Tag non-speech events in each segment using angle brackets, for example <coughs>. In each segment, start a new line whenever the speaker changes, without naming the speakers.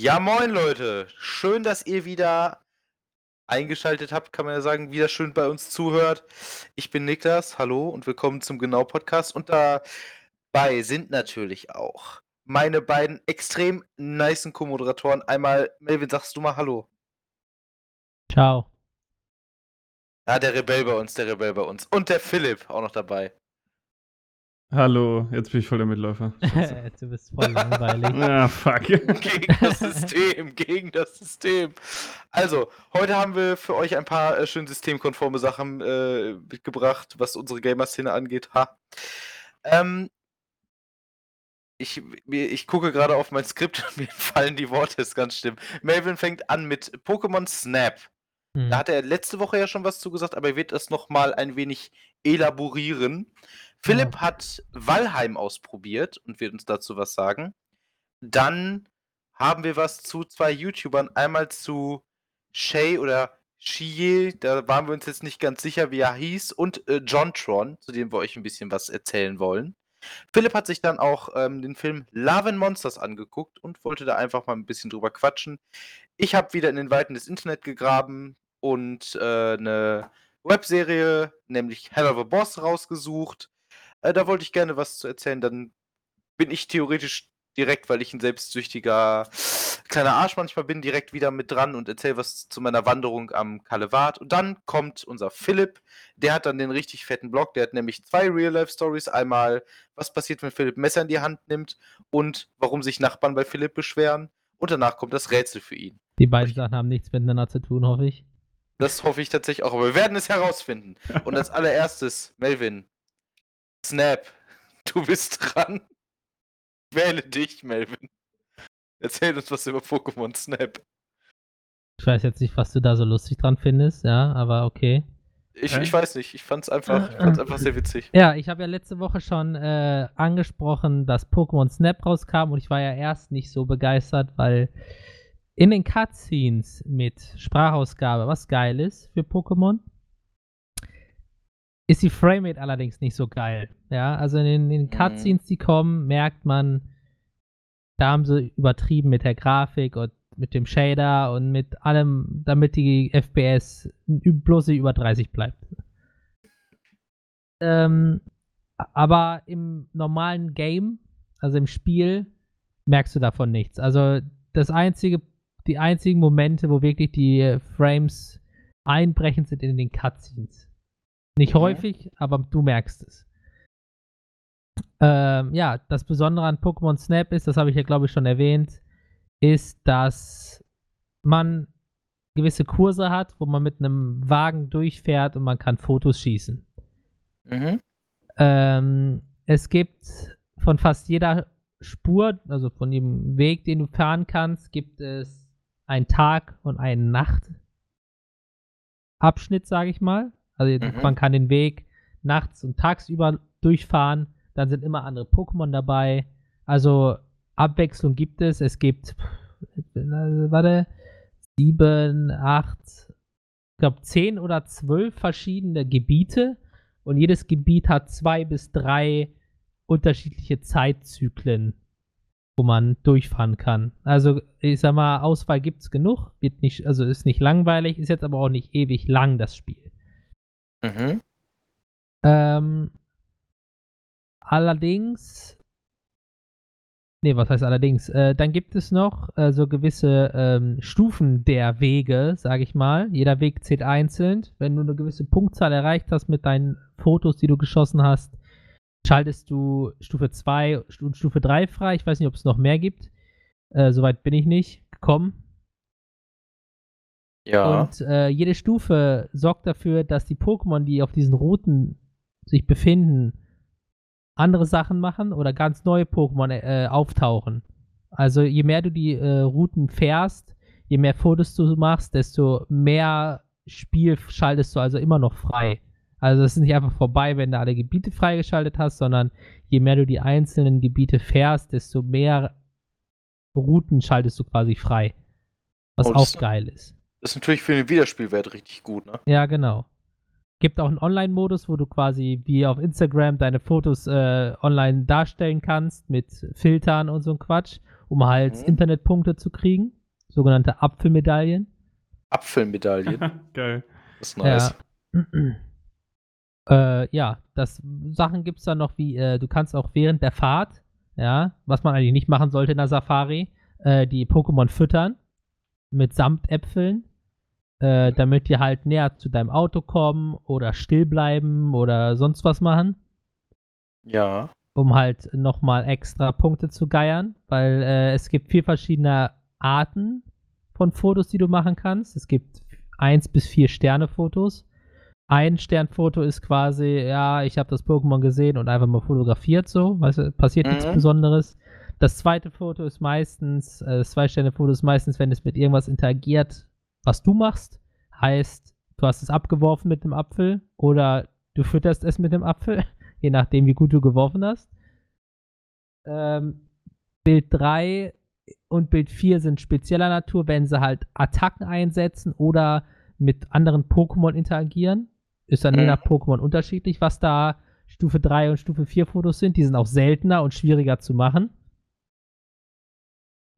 Ja, moin Leute. Schön, dass ihr wieder eingeschaltet habt, kann man ja sagen, wieder schön bei uns zuhört. Ich bin Niklas, hallo und willkommen zum Genau Podcast. Und dabei sind natürlich auch meine beiden extrem nicen Co-Moderatoren. Einmal, Melvin, sagst du mal Hallo.
Ciao.
Ja, der Rebell bei uns, der Rebell bei uns. Und der Philipp auch noch dabei.
Hallo, jetzt bin ich voll der Mitläufer. <laughs>
du bist voll langweilig. <laughs>
ah, fuck. <laughs>
Gegen das System, gegen das System. Also, heute haben wir für euch ein paar äh, schön systemkonforme Sachen äh, mitgebracht, was unsere Gamer-Szene angeht. Ha. Ähm, ich, ich gucke gerade auf mein Skript und mir fallen die Worte, ist ganz schlimm. Melvin fängt an mit Pokémon Snap. Hm. Da hat er letzte Woche ja schon was zugesagt, aber er wird das nochmal ein wenig elaborieren. Philipp ja. hat Valheim ausprobiert und wird uns dazu was sagen. Dann haben wir was zu zwei YouTubern. Einmal zu Shay oder Shie, da waren wir uns jetzt nicht ganz sicher, wie er hieß, und äh, John Tron, zu dem wir euch ein bisschen was erzählen wollen. Philipp hat sich dann auch ähm, den Film Love and Monsters angeguckt und wollte da einfach mal ein bisschen drüber quatschen. Ich habe wieder in den Weiten des Internet gegraben und äh, eine Webserie, nämlich Hell of a Boss, rausgesucht. Äh, da wollte ich gerne was zu erzählen. Dann bin ich theoretisch direkt, weil ich ein selbstsüchtiger kleiner Arsch manchmal bin, direkt wieder mit dran und erzähle was zu meiner Wanderung am Kalevat. Und dann kommt unser Philipp, der hat dann den richtig fetten Blog, der hat nämlich zwei Real-Life-Stories. Einmal, was passiert, wenn Philipp Messer in die Hand nimmt und warum sich Nachbarn bei Philipp beschweren. Und danach kommt das Rätsel für ihn.
Die beiden Sachen haben nichts miteinander zu tun, hoffe ich.
Das hoffe ich tatsächlich auch, aber wir werden es herausfinden. <laughs> Und als allererstes, Melvin, Snap, du bist dran. Wähle dich, Melvin. Erzähl uns was über Pokémon Snap.
Ich weiß jetzt nicht, was du da so lustig dran findest, ja, aber okay.
Ich, ich weiß nicht, ich fand's einfach, ich fand's einfach sehr witzig.
Ja, ich habe ja letzte Woche schon äh, angesprochen, dass Pokémon Snap rauskam und ich war ja erst nicht so begeistert, weil in den Cutscenes mit Sprachausgabe, was geil ist für Pokémon, ist die Framerate allerdings nicht so geil. Ja, also in den, in mhm. Cutscenes, die kommen, merkt man, da haben sie übertrieben mit der Grafik und mit dem Shader und mit allem, damit die FPS bloß über 30 bleibt. Ähm, aber im normalen Game, also im Spiel, merkst du davon nichts. Also das einzige, die einzigen Momente, wo wirklich die Frames einbrechen, sind in den Cutscenes. Nicht okay. häufig, aber du merkst es. Ähm, ja, das Besondere an Pokémon Snap ist, das habe ich ja glaube ich schon erwähnt, ist, dass man gewisse Kurse hat, wo man mit einem Wagen durchfährt und man kann Fotos schießen. Mhm. Ähm, es gibt von fast jeder Spur, also von dem Weg, den du fahren kannst, gibt es einen Tag und einen Nachtabschnitt, sage ich mal. Also mhm. man kann den Weg nachts und tagsüber durchfahren. Dann sind immer andere Pokémon dabei. Also Abwechslung gibt es. Es gibt, warte, sieben, acht, ich glaube zehn oder zwölf verschiedene Gebiete. Und jedes Gebiet hat zwei bis drei unterschiedliche Zeitzyklen, wo man durchfahren kann. Also ich sag mal, Auswahl gibt es genug, wird nicht, also ist nicht langweilig, ist jetzt aber auch nicht ewig lang das Spiel. Mhm. Ähm, allerdings, nee, was heißt allerdings? Äh, dann gibt es noch äh, so gewisse ähm, Stufen der Wege, sage ich mal. Jeder Weg zählt einzeln. Wenn du eine gewisse Punktzahl erreicht hast mit deinen Fotos, die du geschossen hast, schaltest du Stufe 2 und Stufe 3 frei. Ich weiß nicht, ob es noch mehr gibt. Äh, Soweit bin ich nicht gekommen. Ja. Und äh, jede Stufe sorgt dafür, dass die Pokémon, die auf diesen Routen sich befinden, andere Sachen machen oder ganz neue Pokémon äh, auftauchen. Also je mehr du die äh, Routen fährst, je mehr Fotos du machst, desto mehr Spiel schaltest du also immer noch frei. Also es ist nicht einfach vorbei, wenn du alle Gebiete freigeschaltet hast, sondern je mehr du die einzelnen Gebiete fährst, desto mehr Routen schaltest du quasi frei. Was oh, auch geil ist.
Das ist natürlich für den Wiederspielwert richtig gut, ne?
Ja, genau. Gibt auch einen Online-Modus, wo du quasi wie auf Instagram deine Fotos äh, online darstellen kannst mit Filtern und so ein Quatsch. um halt
Mhm.
Internetpunkte zu kriegen. Sogenannte Apfelmedaillen.
Apfelmedaillen. <laughs>
Geil.
Das ist nice.
Ja. <clears throat> äh, ja, das Sachen gibt es dann noch wie, äh, du kannst auch während der Fahrt, ja, was man eigentlich nicht machen sollte in der Safari, äh, die Pokémon füttern mit Samtäpfeln, äh, damit die halt näher zu deinem Auto kommen oder still bleiben oder sonst was machen,
Ja.
um halt nochmal extra Punkte zu geiern, weil äh, es gibt vier verschiedene Arten von Fotos, die du machen kannst. Es gibt eins bis vier Sterne Fotos. Ein Sternfoto ist quasi, ja, ich habe das Pokémon gesehen und einfach mal fotografiert so, weißt du, passiert nichts
Mhm.
Besonderes. Das zweite Foto ist meistens, äh, das Zwei-Sterne-Foto ist meistens, wenn es mit irgendwas interagiert, was du machst. Heißt, du hast es abgeworfen mit dem Apfel oder du fütterst es mit dem Apfel, <laughs> je nachdem, wie gut du geworfen hast. Ähm, Bild 3 und Bild 4 sind spezieller Natur, wenn sie halt Attacken einsetzen oder mit anderen Pokémon interagieren. Ist dann je
Mhm.
nach Pokémon unterschiedlich, was da Stufe 3 und Stufe 4 Fotos sind. Die sind auch seltener und schwieriger zu machen.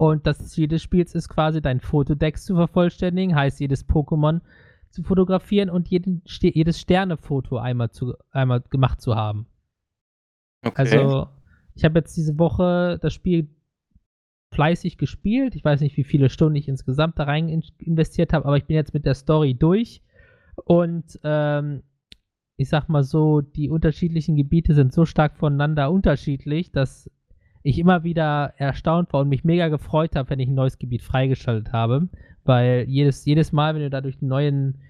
Und das Ziel des Spiels ist quasi, dein Fotodex zu vervollständigen, heißt jedes Pokémon zu fotografieren und jeden, jedes Sternefoto einmal, zu, einmal gemacht zu haben.
Okay.
Also, ich habe jetzt diese Woche das Spiel fleißig gespielt. Ich weiß nicht, wie viele Stunden ich insgesamt da rein in investiert habe, aber ich bin jetzt mit der Story durch. Und ähm, ich sag mal so, die unterschiedlichen Gebiete sind so stark voneinander unterschiedlich, dass ich immer wieder erstaunt war und mich mega gefreut habe, wenn ich ein neues Gebiet freigeschaltet habe. Weil jedes, jedes Mal, wenn du da durch neuen,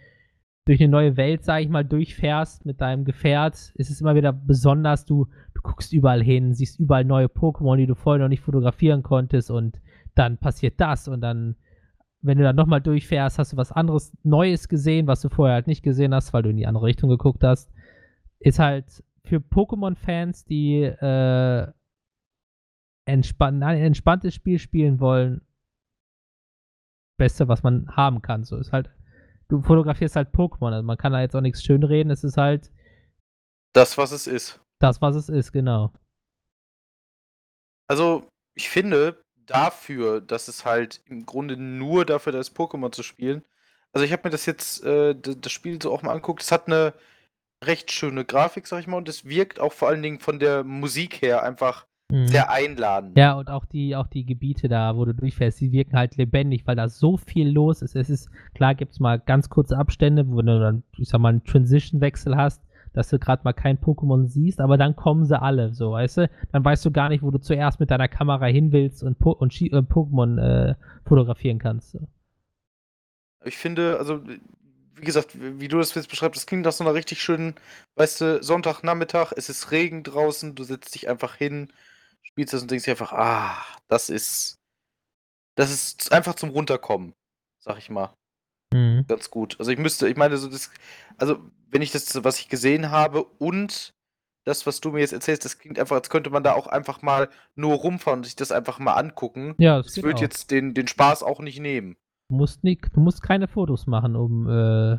durch eine neue Welt, sag ich mal, durchfährst mit deinem Gefährt, ist es immer wieder besonders, du, du guckst überall hin, siehst überall neue Pokémon, die du vorher noch nicht fotografieren konntest und dann passiert das und dann, wenn du dann nochmal durchfährst, hast du was anderes Neues gesehen, was du vorher halt nicht gesehen hast, weil du in die andere Richtung geguckt hast. Ist halt für Pokémon-Fans, die äh, entspann ein entspanntes Spiel spielen wollen, Beste, was man haben kann. So ist halt, du fotografierst halt Pokémon, also man kann da jetzt auch nichts schönreden, es ist halt
Das, was es ist.
das, was es ist, genau.
Also, ich finde, dafür, dass es halt im Grunde nur dafür da ist, Pokémon zu spielen. Also, ich habe mir das jetzt, äh, das Spiel so auch mal angeguckt. Es hat eine recht schöne Grafik, sag ich mal, und es wirkt auch vor allen Dingen von der Musik her einfach
Mhm.
sehr einladend.
Ja, und auch die, auch die Gebiete da, wo du durchfährst, die wirken halt lebendig, weil da so viel los ist. Es ist, klar gibt es mal ganz kurze Abstände, wo du dann, ich sag mal, einen Transition-Wechsel hast, dass du gerade mal kein Pokémon siehst, aber dann kommen sie alle, so, weißt du? Dann weißt du gar nicht, wo du zuerst mit deiner Kamera hin willst und, po und äh, Pokémon äh, fotografieren kannst. So.
Ich finde, also, wie gesagt, wie du das jetzt beschreibst, das klingt nach so einer richtig schönen, weißt du, Sonntagnachmittag, es ist Regen draußen, du setzt dich einfach hin, spielst das und denkst dir einfach, ah, das ist, das ist einfach zum Runterkommen, sag ich mal.
Mhm.
Ganz gut. Also ich müsste, ich meine, so das, also wenn ich das, was ich gesehen habe und das, was du mir jetzt erzählst, das klingt einfach, als könnte man da auch einfach mal nur rumfahren und sich das einfach mal angucken.
Ja, das
Das wird jetzt den, den Spaß auch nicht nehmen.
Du musst, nicht, du musst keine Fotos machen, um. Äh,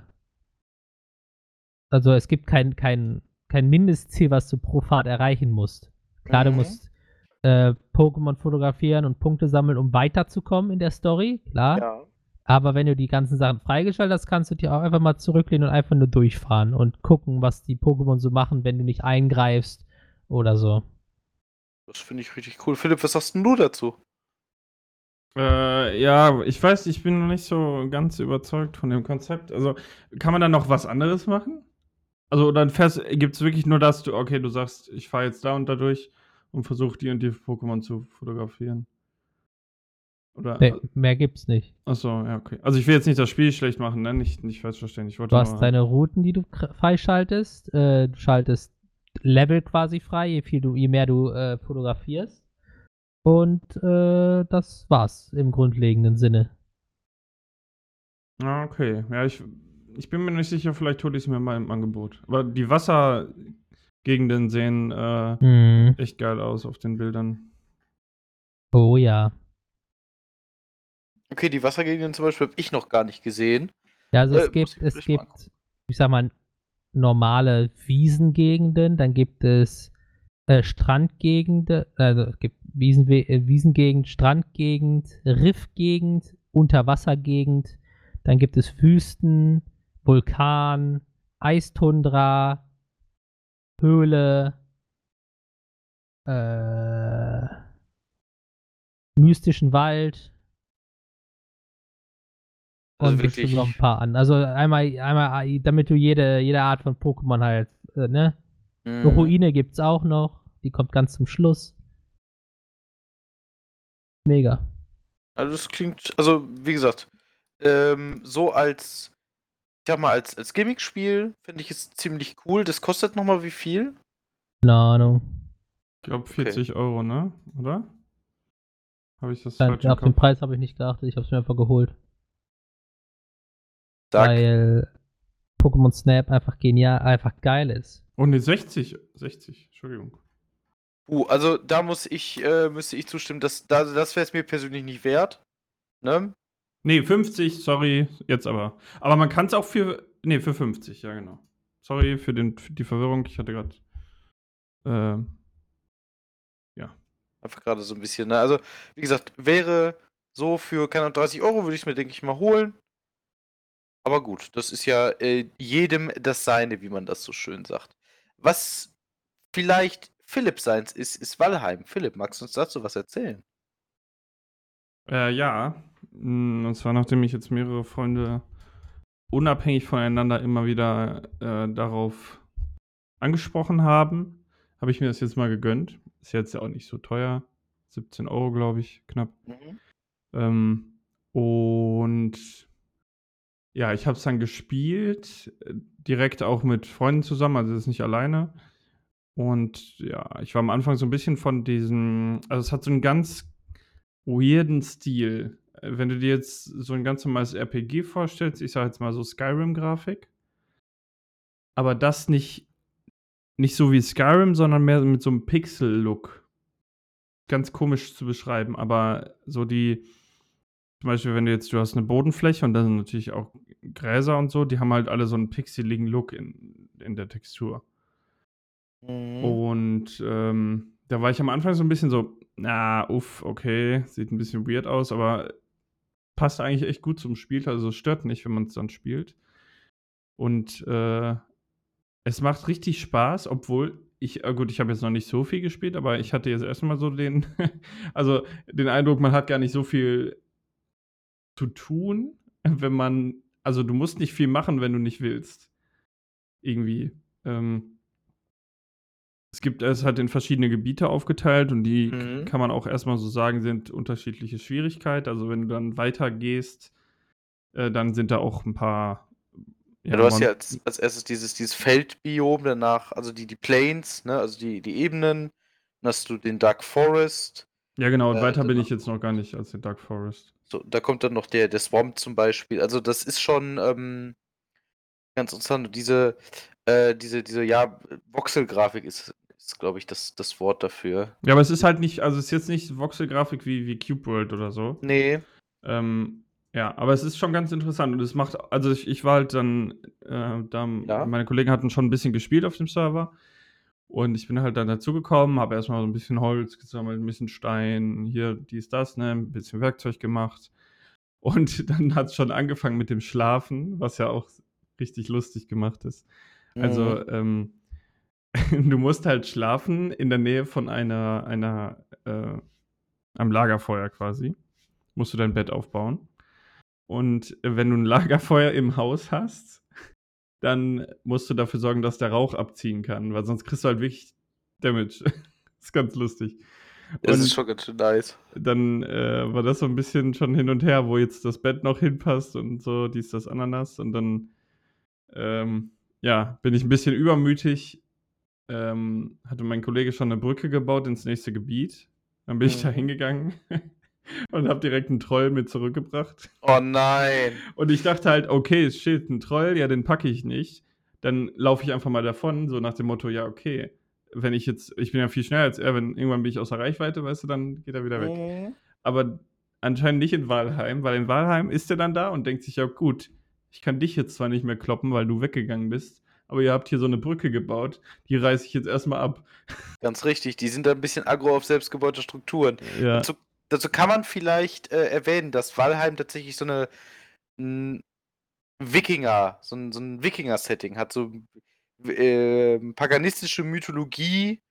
also es gibt kein, kein, kein Mindestziel, was du pro Fahrt erreichen musst. Klar, du
Mhm.
musst äh, Pokémon fotografieren und Punkte sammeln, um weiterzukommen in der Story, klar.
Ja.
Aber wenn du die ganzen Sachen freigeschaltet hast, kannst du dir auch einfach mal zurücklehnen und einfach nur durchfahren und gucken, was die Pokémon so machen, wenn du nicht eingreifst oder so.
Das finde ich richtig cool. Philipp, was sagst denn du dazu?
Äh, ja, ich weiß, ich bin noch nicht so ganz überzeugt von dem Konzept. Also, kann man da noch was anderes machen? Also, dann gibt es wirklich nur das, du, okay, du sagst, ich fahre jetzt da und da durch und versuche die und die Pokémon zu fotografieren. Oder?
Nee, mehr gibt's nicht.
Achso, ja, okay. Also, ich will jetzt nicht das Spiel schlecht machen, ne? Nicht, nicht falsch verstehen. Ich wollte
Du hast deine Routen, die du freischaltest. Äh, du schaltest Level quasi frei, je, viel du, je mehr du äh, fotografierst. Und äh, das war's im grundlegenden Sinne.
Ah, okay. Ja, ich, ich bin mir nicht sicher, vielleicht hole ich es mir mal im Angebot. Aber die Wassergegenden sehen äh,
Hm.
echt geil aus auf den Bildern.
Oh ja.
Okay, die Wassergegenden zum Beispiel habe ich noch gar nicht gesehen.
Ja, also
Äh,
es gibt,
ich
es gibt, ich sag mal, normale Wiesengegenden, dann gibt es äh, Strandgegenden, also es gibt Wiesenwe äh, Wiesengegend, Strandgegend, Riffgegend, Unterwassergegend. Dann gibt es Wüsten, Vulkan, Eistundra, Höhle, äh, mystischen Wald.
Also
und
wirklich-
noch ein paar an. Also einmal, einmal, damit du jede, jede Art von Pokémon halt, äh, ne? Eine
Mhm.
Ruine gibt's auch noch. Die kommt ganz zum Schluss. Mega.
Also das klingt, also wie gesagt, ähm, so als, ich sag mal, als, als Gimmick-Spiel finde ich es ziemlich cool. Das kostet nochmal wie viel?
Keine Ahnung.
Ich glaube 40 Euro, ne? Oder? Habe ich das
Dann,
falsch
auf den? Preis habe ich nicht geachtet. Ich habe es mir einfach geholt.
Sag,
Weil Pokémon Snap einfach genial, einfach geil ist.
Oh ne, 60. 60, Entschuldigung.
uh, also da muss ich, äh, müsste ich zustimmen, dass, da, das wäre es mir persönlich nicht wert. Ne?
Nee, 50, sorry, jetzt aber. Aber man kann es auch für. Nee, für 50, ja, genau. Sorry für, den, für die Verwirrung. Ich hatte gerade. Ähm,
Einfach gerade so ein bisschen, ne? Also, wie gesagt, wäre so für, keine Ahnung, 30 Euro würde ich es mir, denke ich, mal holen. Aber gut, das ist ja äh, jedem das Seine, wie man das so schön sagt. Was vielleicht Philipp seins ist, ist Valheim. Philipp, magst du uns dazu was erzählen?
äh, ja. Mm, Und zwar, nachdem ich jetzt mehrere Freunde unabhängig voneinander immer wieder äh, darauf angesprochen haben, habe ich mir das jetzt mal gegönnt. Ist jetzt ja auch nicht so teuer. 17 Euro, glaube ich, knapp.
Mhm.
Ähm, und ja, ich habe es dann gespielt, direkt auch mit Freunden zusammen, also das ist nicht alleine. Und ja, ich war am Anfang so ein bisschen von diesem, also es hat so einen ganz weirden Stil. Wenn du dir jetzt so ein ganz normales RPG vorstellst, ich sage jetzt mal so Skyrim-Grafik, aber das nicht, nicht so wie Skyrim, sondern mehr mit so einem Pixel-Look ganz komisch zu beschreiben, aber so die, zum Beispiel, wenn du jetzt, du hast eine Bodenfläche und da sind natürlich auch Gräser und so, die haben halt alle so einen pixeligen Look in, in der Textur.
Mhm.
Und ähm, da war ich am Anfang so ein bisschen so, na, uff, okay, sieht ein bisschen weird aus, aber passt eigentlich echt gut zum Spiel, also es stört nicht, wenn man es dann spielt. Und äh, es macht richtig Spaß, obwohl ich, äh, gut, ich habe jetzt noch nicht so viel gespielt, aber ich hatte jetzt erstmal so den, <laughs> also den Eindruck, man hat gar nicht so viel zu tun, wenn man, also du musst nicht viel machen, wenn du nicht willst. Irgendwie. Ähm, es gibt, es hat in verschiedene Gebiete aufgeteilt und die
Mhm.
kann man auch erstmal so sagen, sind unterschiedliche Schwierigkeit. Also wenn du dann weitergehst, äh, dann sind da auch ein paar.
Ja, du hast ja als, als erstes dieses, dieses Feldbiom, danach, also die, die Plains, ne, also die, die Ebenen, dann hast du den Dark Forest,
Ja, genau, und
äh,
weiter bin ich jetzt noch gar nicht als den Dark Forest.
so, da kommt dann noch der, der Swamp zum Beispiel. Also das ist schon ähm, ganz interessant. Und diese, äh, diese, diese, ja, Voxel-Grafik ist, ist glaube ich, das, das Wort dafür.
Ja, aber es ist halt nicht, also es ist jetzt nicht Voxel-Grafik wie, wie Cube World oder so.
Nee.
Ähm, ja, aber es ist schon ganz interessant und es macht, also ich, ich war halt dann, äh, da,
Ja.
meine Kollegen hatten schon ein bisschen gespielt auf dem Server und ich bin halt dann dazugekommen, habe erstmal so ein bisschen Holz gesammelt, ein bisschen Stein, hier dies, das, ne, ein bisschen Werkzeug gemacht und <laughs> dann hat es schon angefangen mit dem Schlafen, was ja auch richtig lustig gemacht ist. Also,
Mhm.
ähm, <laughs> du musst halt schlafen in der Nähe von einer, einer, äh, am Lagerfeuer quasi. Musst du dein Bett aufbauen. Und wenn du ein <laughs> Lagerfeuer im Haus hast, dann musst du dafür sorgen, dass der Rauch abziehen kann, weil sonst kriegst du halt wirklich Damage. <laughs> ist ganz lustig.
das
Und
ist schon ganz schön nice.
dann äh, war das so ein bisschen schon hin und her, wo jetzt das Bett noch hinpasst und so, dies, das, Ananas. Und dann, ähm, ja, bin ich ein bisschen übermütig. Ähm, hatte mein Kollege schon eine Brücke gebaut ins nächste Gebiet. Dann bin ich da
Mhm.
hingegangen <laughs> und habe direkt einen Troll mit zurückgebracht.
Oh nein.
Und ich dachte halt, okay, es steht ein Troll, ja, den packe ich nicht. Dann laufe ich einfach mal davon, so nach dem Motto, ja, okay, wenn ich jetzt, ich bin ja viel schneller als er, wenn irgendwann bin ich außer Reichweite, weißt du, dann geht er wieder weg
Mhm.
aber anscheinend nicht in Walheim, weil in Walheim ist er dann da und denkt sich, ja gut, ich kann dich jetzt zwar nicht mehr kloppen, weil du weggegangen bist, aber ihr habt hier so eine Brücke gebaut, die reiße ich jetzt erstmal ab.
Ganz richtig, die sind da ein bisschen aggro auf selbstgebaute Strukturen.
Ja.
Dazu, dazu kann man vielleicht äh, erwähnen, dass Valheim tatsächlich so eine n, Wikinger, so ein, so ein Wikinger-Setting hat, so äh, paganistische Mythologie,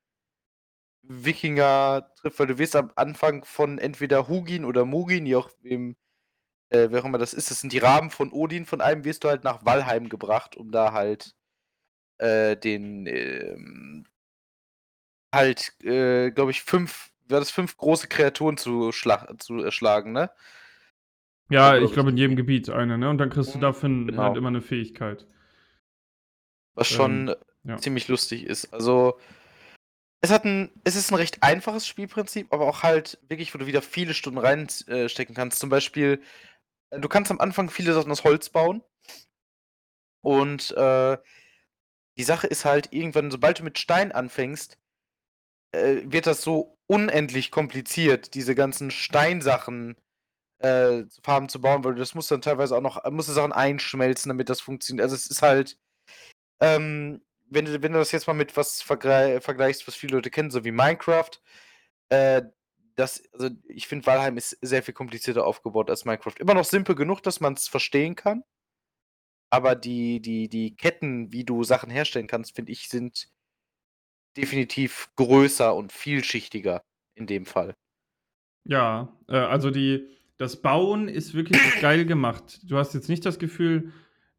Wikinger trifft, weil du wirst am Anfang von entweder Hugin oder Mugin, wie auch wem, äh, wer auch immer das ist, das sind die Raben von Odin, von einem wirst du halt nach Valheim gebracht, um da halt äh, den ähm, halt, äh, glaube ich, fünf, war das fünf große Kreaturen zu, schlag, zu erschlagen, ne?
Ja, ich glaube in jedem Gebiet eine, ne? Und dann kriegst du
Mhm,
dafür
genau.
halt immer eine Fähigkeit.
Was schon
Ähm, ja.
ziemlich lustig ist. Also, es hat ein, es ist ein recht einfaches Spielprinzip, aber auch halt wirklich, wo du wieder viele Stunden reinstecken kannst. Zum Beispiel, äh, du kannst am Anfang viele Sachen aus Holz bauen. Und äh, die Sache ist halt, irgendwann, sobald du mit Stein anfängst, äh, wird das so unendlich kompliziert, diese ganzen Steinsachen äh, Farben zu bauen, weil das muss dann teilweise auch noch, musst du Sachen einschmelzen, damit das funktioniert. Also es ist halt, ähm, wenn du, wenn du das jetzt mal mit was vergleich, vergleichst, was viele Leute kennen, so wie Minecraft, äh, das, also ich finde, Valheim ist sehr viel komplizierter aufgebaut als Minecraft. Immer noch simpel genug, dass man es verstehen kann. Aber die, die, die Ketten, wie du Sachen herstellen kannst, finde ich, sind definitiv größer und vielschichtiger in dem Fall.
Ja, äh, also die, das Bauen ist wirklich <coughs> geil gemacht. Du hast jetzt nicht das Gefühl,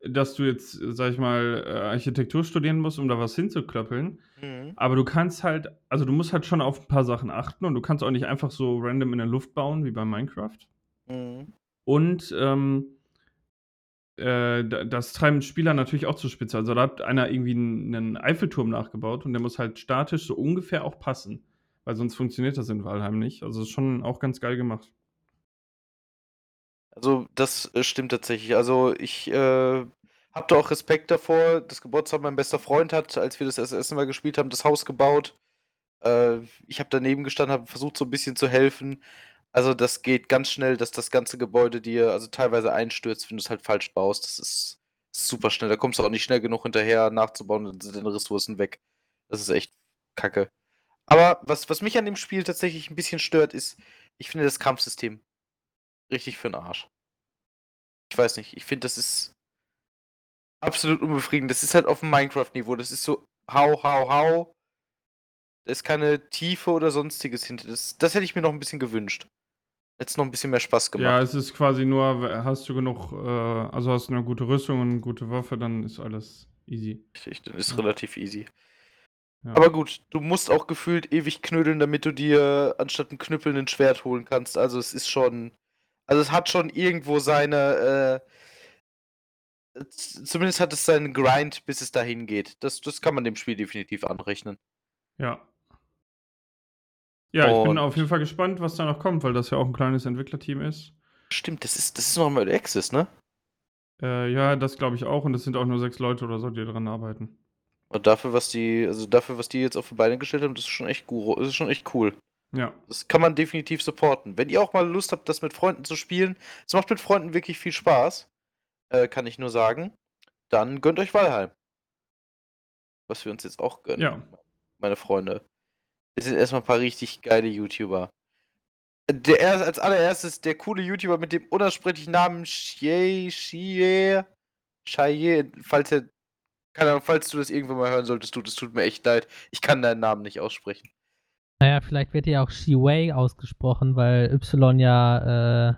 dass du jetzt, sag ich mal, äh, Architektur studieren musst, um da was hinzuklöppeln.
Mhm.
Aber du kannst halt, also du musst halt schon auf ein paar Sachen achten und du kannst auch nicht einfach so random in der Luft bauen, wie bei Minecraft.
Mhm.
Und ähm, äh, da- das treiben Spieler natürlich auch zur Spitze. Also da hat einer irgendwie einen, Eiffelturm nachgebaut und der muss halt statisch so ungefähr auch passen. Weil sonst funktioniert das in Valheim nicht. Also ist schon auch ganz geil gemacht.
Also, das äh, stimmt tatsächlich. Also, ich äh, habe da auch Respekt davor. Das Geburtstag mein bester Freund hat, als wir das das erste Mal gespielt haben, das Haus gebaut. Äh, ich habe daneben gestanden, habe versucht, so ein bisschen zu helfen. Also, das geht ganz schnell, dass das ganze Gebäude dir also teilweise einstürzt, wenn du es halt falsch baust. Das ist super schnell. Da kommst du auch nicht schnell genug hinterher, nachzubauen, dann sind deine Ressourcen weg. Das ist echt kacke. Aber was, was mich an dem Spiel tatsächlich ein bisschen stört, ist, ich finde das Kampfsystem richtig für den Arsch. Ich weiß nicht, ich finde, das ist absolut unbefriedigend. Das ist halt auf dem Minecraft-Niveau. Das ist so hau, hau, hau. Da ist keine Tiefe oder sonstiges hinter. Das, das hätte ich mir noch ein bisschen gewünscht. Es noch ein bisschen mehr Spaß
Ja,
gemacht.
es ist quasi nur, hast du genug, äh, also hast du eine gute Rüstung und eine gute Waffe, dann ist alles easy.
Richtig, das ist
Ja.
relativ easy.
Ja.
Aber gut, du musst auch gefühlt ewig knödeln, damit du dir anstatt ein Knüppel ein Schwert holen kannst. Also es ist schon. Also es hat schon irgendwo seine. Äh, zumindest hat es seinen Grind, bis es dahin geht. Das, das kann man dem Spiel definitiv anrechnen.
Ja. Ja, ich bin auf jeden Fall gespannt, was da noch kommt, weil das ja auch ein kleines Entwicklerteam ist.
Stimmt, das ist, das ist noch im Early Access, ne?
Äh, ja, das glaube ich auch und es sind auch nur sechs Leute oder so, die dran arbeiten.
Und dafür, was die, also dafür, was die jetzt auf die Beine gestellt haben, das ist schon echt gut, das ist schon echt cool.
Ja.
Das kann man definitiv supporten. Wenn ihr auch mal Lust habt, das mit Freunden zu spielen, es macht mit Freunden wirklich viel Spaß, äh, kann ich nur sagen, dann gönnt euch Valheim. Was wir uns jetzt auch gönnen,
Ja.
meine Freunde. Es sind erstmal ein paar richtig geile YouTuber. Der erst, als allererstes der coole YouTuber mit dem unaussprechlichen Namen Shie, Shie, Shie, falls er, keine Ahnung, falls du das irgendwann mal hören solltest, tut es tut mir echt leid. Ich kann deinen Namen nicht aussprechen.
Naja, vielleicht wird ja auch Shiwei ausgesprochen, weil Y ja äh,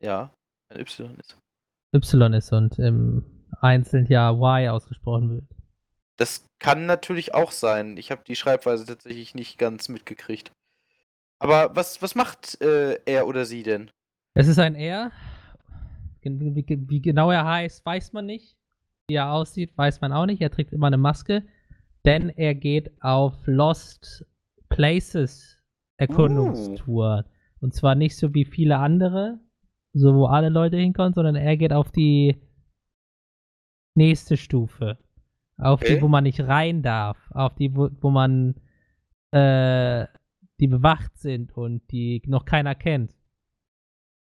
Ja, ein Y ist.
Y ist und im Einzelnen ja Y ausgesprochen wird.
Das kann natürlich auch sein. Ich habe die Schreibweise tatsächlich nicht ganz mitgekriegt. Aber was, was macht äh, er oder sie denn?
Es ist ein R. Wie, wie, wie genau er heißt, weiß man nicht. Wie er aussieht, weiß man auch nicht. Er trägt immer eine Maske, denn er geht auf Lost Places Erkundungstour. Und zwar nicht so wie viele andere, so wo alle Leute hinkommen, sondern er geht auf die nächste Stufe. Auf die,
Okay.
wo man nicht rein darf. Auf die, wo, wo man äh, die bewacht sind und die noch keiner kennt.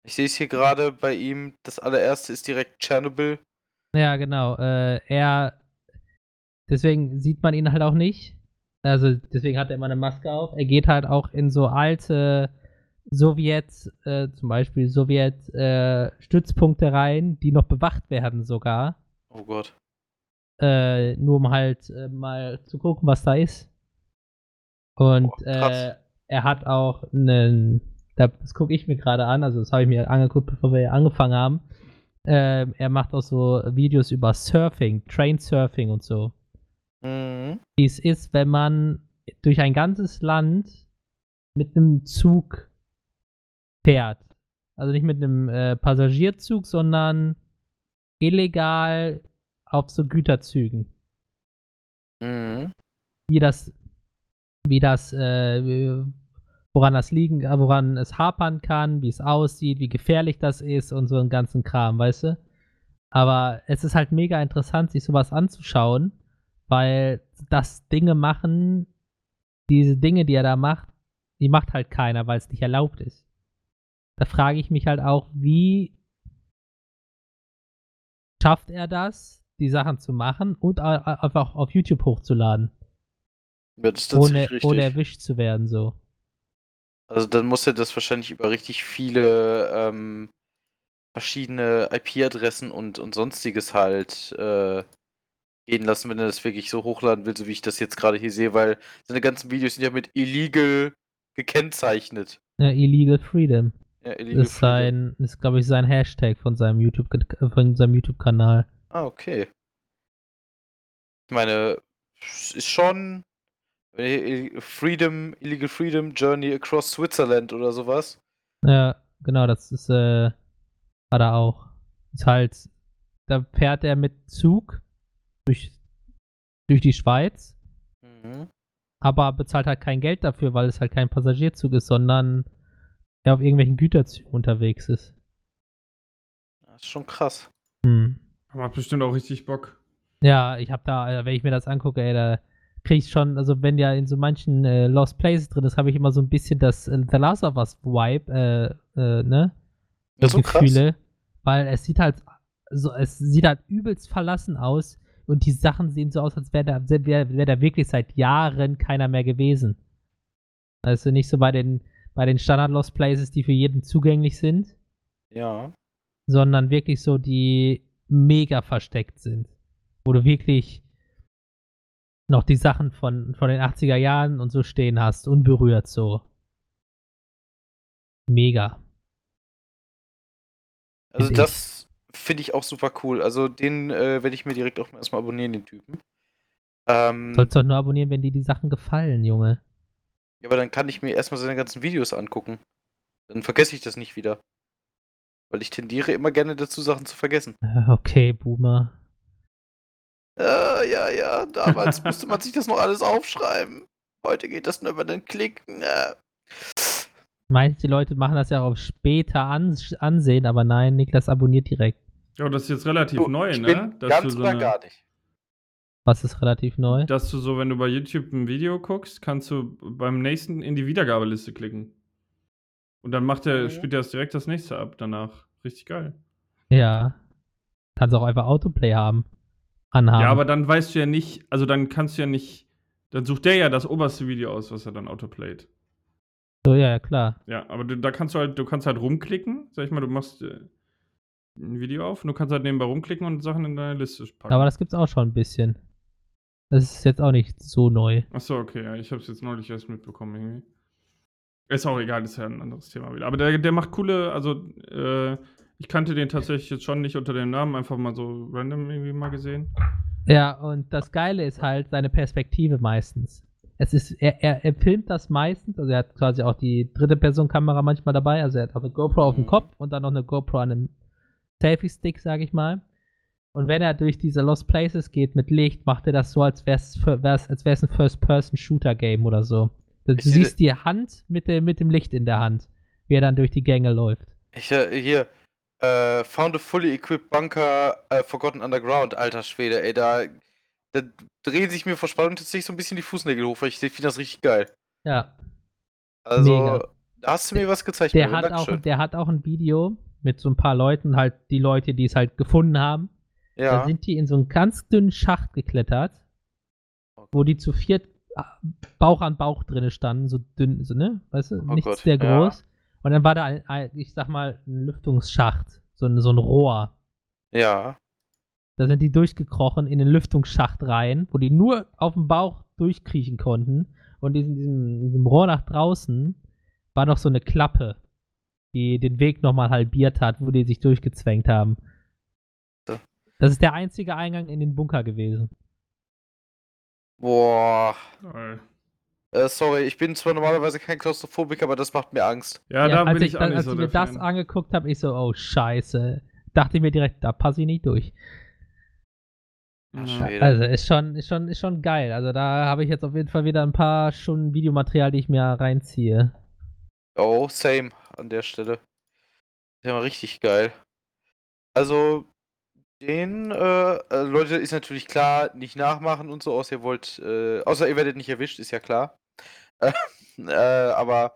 Ich sehe es hier gerade bei ihm. Das allererste ist direkt Tschernobyl.
Ja, genau. Äh, er, deswegen sieht man ihn halt auch nicht. Also deswegen hat er immer eine Maske auf. Er geht halt auch in so alte Sowjet, äh, zum Beispiel Sowjet-Stützpunkte äh, rein, die noch bewacht werden sogar.
Oh Gott.
Äh, nur um halt äh, mal zu gucken, was da ist. Und oh, äh, er hat auch einen, das gucke ich mir gerade an, also das habe ich mir angeguckt, bevor wir angefangen haben. Ähm, er macht auch so Videos über Surfing, Train Surfing und so. Mhm. Wie es ist, wenn man durch ein ganzes Land mit einem Zug fährt. Also nicht mit einem äh, Passagierzug, sondern illegal auf so Güterzügen. Mhm. Wie das, wie das, äh, woran das liegen, äh, woran es hapern kann, wie es aussieht, wie gefährlich das ist und so einen ganzen Kram, weißt du? Aber es ist halt mega interessant, sich sowas anzuschauen, weil das Dinge machen, diese Dinge, die er da macht, die macht halt keiner, weil es nicht erlaubt ist. Da frage ich mich halt auch, wie schafft er das, die Sachen zu machen und einfach auf YouTube hochzuladen?
Ja,
ohne, ohne erwischt zu werden, so.
Also dann muss er das wahrscheinlich über richtig viele ähm, verschiedene IP-Adressen und, und sonstiges halt äh, gehen lassen, wenn er das wirklich so hochladen will, so wie ich das jetzt gerade hier sehe, weil seine ganzen Videos sind ja mit illegal gekennzeichnet.
Ja, illegal freedom. Ja, illegal ist sein, ist glaube ich sein Hashtag von seinem YouTube von seinem YouTube Kanal.
Ah, okay. Ich meine, ist schon Freedom, Illegal Freedom Journey Across Switzerland oder sowas.
Ja, genau, das ist, äh, war da auch. Ist halt, da fährt er mit Zug durch, durch die Schweiz, mhm. aber bezahlt halt kein Geld dafür, weil es halt kein Passagierzug ist, sondern er auf irgendwelchen Güterzügen unterwegs ist.
Das ist schon krass.
Hm. Macht bestimmt auch richtig Bock.
Ja, ich hab da, äh, wenn ich mir das angucke, ey, da kriege ich schon, also wenn ja in so manchen äh, Lost Places drin ist, habe ich immer so ein bisschen das äh, The Last of Us Vibe, äh, äh, ne?
Ja, so Gefühle.
Krass. Weil es sieht halt so, es sieht halt übelst verlassen aus und die Sachen sehen so aus, als wäre da, wär, wär da wirklich seit Jahren keiner mehr gewesen. Also nicht so bei den, bei den Standard Lost Places, die für jeden zugänglich sind.
Ja.
Sondern wirklich so, die mega versteckt sind. Wo du wirklich noch die Sachen von, von den 80er Jahren und so stehen hast, unberührt so. Mega.
Also Find das finde ich auch super cool. Also den äh, werde ich mir direkt auch erstmal abonnieren, den Typen.
Ähm, Sollst doch nur abonnieren, wenn dir die Sachen gefallen, Junge.
Ja, aber dann kann ich mir erstmal seine ganzen Videos angucken. Dann vergesse ich das nicht wieder. Weil ich tendiere immer gerne dazu, Sachen zu vergessen. <laughs>
Okay, Boomer.
Äh, ja, ja, damals <laughs> musste man sich das noch alles aufschreiben. Heute geht das nur über den Klick. Ne.
Meinst die Leute machen das ja auch später an, ansehen, aber nein, Niklas abonniert direkt.
Ja, das ist jetzt relativ du, neu,
ne? Dass ganz oder so gar nicht.
Was ist relativ neu?
Dass du so, wenn du bei YouTube ein Video guckst, kannst du beim nächsten in die Wiedergabeliste klicken. Und dann macht der, mhm. spielt er das direkt das nächste ab danach. Richtig geil.
Ja. Kannst auch einfach Autoplay haben
anhaben. Ja, aber dann weißt du ja nicht, also dann kannst du ja nicht, dann sucht der ja das oberste Video aus, was er dann autoplayt.
So, ja, ja, klar.
Ja, aber du, da kannst du halt, du kannst halt rumklicken, sag ich mal, du machst äh, ein Video auf und du kannst halt nebenbei rumklicken und Sachen in deine Liste
packen. Aber das gibt's auch schon ein bisschen. Das ist jetzt auch nicht so neu.
Achso, okay, ja, ich hab's jetzt neulich erst mitbekommen irgendwie. Ist auch egal, ist ja ein anderes Thema wieder. Aber der, der macht coole, also äh, ich kannte den tatsächlich jetzt schon nicht unter dem Namen, einfach mal so random irgendwie mal gesehen.
Ja, und das Geile ist halt seine Perspektive meistens. Es ist, er, er, er filmt das meistens, also er hat quasi auch die dritte Person Kamera manchmal dabei, also er hat auch eine GoPro auf dem Kopf und dann noch eine GoPro an einem Selfie-Stick, sag ich mal. Und wenn er durch diese Lost Places geht mit Licht, macht er das so, als wäre es als wär's ein First-Person-Shooter-Game oder so. Du ich siehst die Hand mit, dem, mit dem Licht in der Hand, wie er dann durch die Gänge läuft.
Ich, äh, hier, äh, found a fully equipped bunker äh, Forgotten Underground, alter Schwede, ey, da, da drehen sich mir vor Spannung tatsächlich so ein bisschen die Fußnägel hoch, weil ich finde das richtig geil.
Ja.
Also, Mega. da hast du mir was gezeigt.
Der hat, auch, der hat auch ein Video mit so ein paar Leuten, halt die Leute, die es halt gefunden haben. Da
Ja.
sind die in so einen ganz dünnen Schacht geklettert, wo die zu viert Bauch an Bauch drinne standen, so dünn, so, ne? Weißt du,
Oh
nichts
Gott,
sehr
ja.
groß. Und dann war da, ein, ein, ich sag mal, ein Lüftungsschacht, so ein, so ein Rohr.
Ja.
Da sind die durchgekrochen in den Lüftungsschacht rein, wo die nur auf dem Bauch durchkriechen konnten. Und in diesem, diesem Rohr nach draußen war noch so eine Klappe, die den Weg nochmal halbiert hat, wo die sich durchgezwängt haben. Das ist der einzige Eingang in den Bunker gewesen.
Boah.
Toll.
Äh, sorry, ich bin zwar normalerweise kein Klaustrophobiker, aber das macht mir Angst.
Ja, da
als
bin ich, auch
dann- als
so
ich mir das
Fan.
angeguckt habe, ich so, oh scheiße. Dachte ich mir direkt, da passe ich nicht durch.
Ja.
Schwede.
Also ist schon, ist schon, ist schon geil. Also da habe ich jetzt auf jeden Fall wieder ein paar Stunden Videomaterial, die ich mir reinziehe.
Oh, same an der Stelle. Der war richtig geil. Also, den, äh, äh, Leute, ist natürlich klar, nicht nachmachen und so, außer ihr wollt, äh, außer ihr werdet nicht erwischt, ist ja klar. Äh, <laughs> äh, aber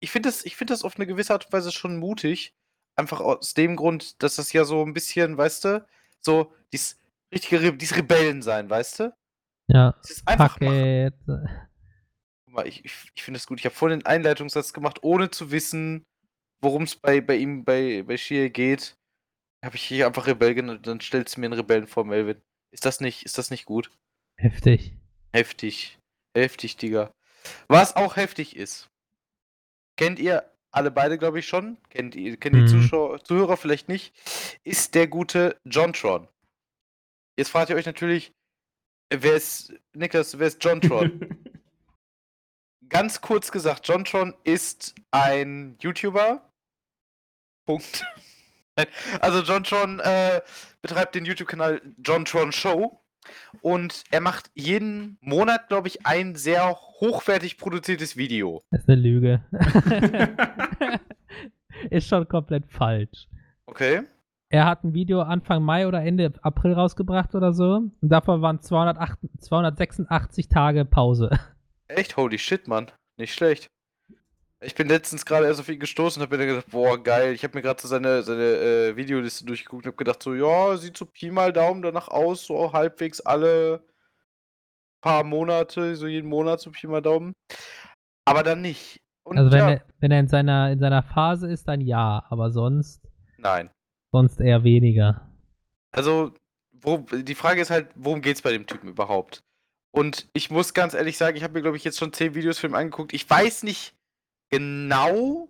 ich finde das, ich finde das auf eine gewisse Art und Weise schon mutig. Einfach aus dem Grund, dass das ja so ein bisschen, weißt du, so dies richtige, Re dies Rebellen sein, weißt du?
Ja.
Es ist einfach. Guck mal, ich, ich, ich finde es gut. Ich habe vorhin den Einleitungssatz gemacht, ohne zu wissen, worum es bei, bei ihm, bei, bei Shia geht. Habe ich hier einfach Rebell genannt, dann stellst du mir einen Rebellen vor, Melvin. Ist das nicht, ist das nicht gut?
Heftig.
Heftig. Heftig, Digga. Was auch heftig ist. Kennt ihr alle beide, glaube ich, schon? Kennt ihr, die
Mhm.
Zuschauer, Zuhörer vielleicht nicht? Ist der gute Jontron. Jetzt fragt ihr euch natürlich, wer ist, Niklas, wer ist Jontron? <laughs> Ganz kurz gesagt, Jontron ist ein YouTuber. Punkt. Also Jontron äh, betreibt den YouTube-Kanal Jontron Show und er macht jeden Monat, glaube ich, ein sehr hochwertig produziertes Video.
Das ist eine Lüge. <laughs> ist schon komplett falsch.
Okay?
Er hat ein Video Anfang Mai oder Ende April rausgebracht oder so. Und davon waren 208, 286 Tage Pause.
Echt? Holy shit, Mann. Nicht schlecht. Ich bin letztens gerade erst auf ihn gestoßen und habe mir gedacht, boah, geil. Ich habe mir gerade so seine, seine äh, Videoliste durchgeguckt und habe gedacht, so, ja, sieht so Pi mal Daumen danach aus, so halbwegs alle paar Monate, so jeden Monat so Pi mal Daumen. Aber dann nicht. Und
Also wenn,
ja,
er, wenn er in seiner, in seiner Phase ist, dann ja, aber sonst,
nein.
sonst eher weniger.
Also, wo, die Frage ist halt, worum geht's bei dem Typen überhaupt? Und ich muss ganz ehrlich sagen, ich habe mir, glaube ich, jetzt schon zehn Videos für ihn angeguckt. Ich weiß nicht genau,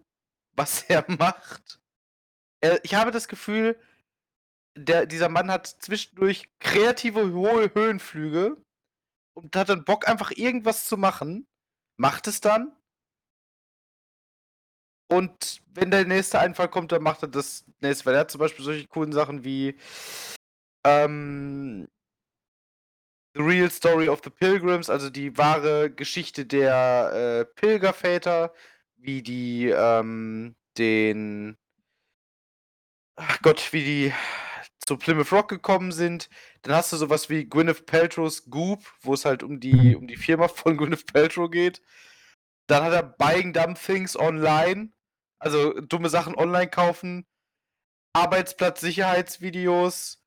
was <laughs> er macht. Er, ich habe das Gefühl, der, dieser Mann hat zwischendurch kreative hohe Höhenflüge und hat dann Bock, einfach irgendwas zu machen. Macht es dann. Und wenn der nächste Einfall kommt, dann macht er das nächste. Weil er hat zum Beispiel solche coolen Sachen wie ähm, The Real Story of the Pilgrims, also die wahre Geschichte der äh, Pilgerväter, wie die ähm, den ach Gott, wie die zu Plymouth Rock gekommen sind. Dann hast du sowas wie Gwyneth Paltrow's Goop, wo es halt um die,
Mhm.
um die Firma von <laughs> Gwyneth Paltrow geht. Dann hat er Buying Dumb Things Online, also dumme Sachen online kaufen. Arbeitsplatz-Sicherheitsvideos.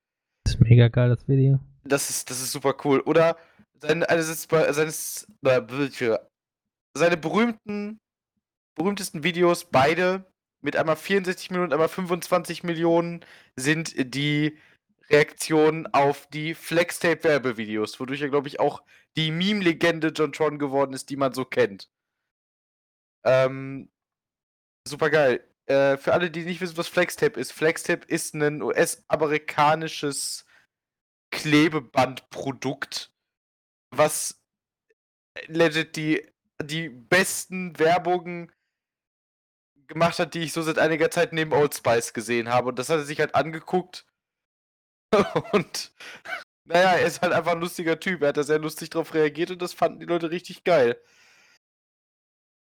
Das ist mega geil, das Video.
Das ist, das ist super cool. Oder sein, also seines, äh, seine berühmten, berühmtesten Videos, beide mit einmal 64 Millionen, einmal 25 Millionen, sind die Reaktionen auf die Flextape-Werbevideos, wodurch er, glaube ich, auch die Meme-Legende John Tron geworden ist, die man so kennt. Ähm, super geil. Äh, für alle, die nicht wissen, was Flextape ist, Flextape ist ein US-amerikanisches Klebebandprodukt, was legit die, die besten Werbungen gemacht hat, die ich so seit einiger Zeit neben Old Spice gesehen habe. Und das hat er sich halt angeguckt. <laughs> Und naja, er ist halt einfach ein lustiger Typ. Er hat da sehr lustig drauf reagiert und das fanden die Leute richtig geil.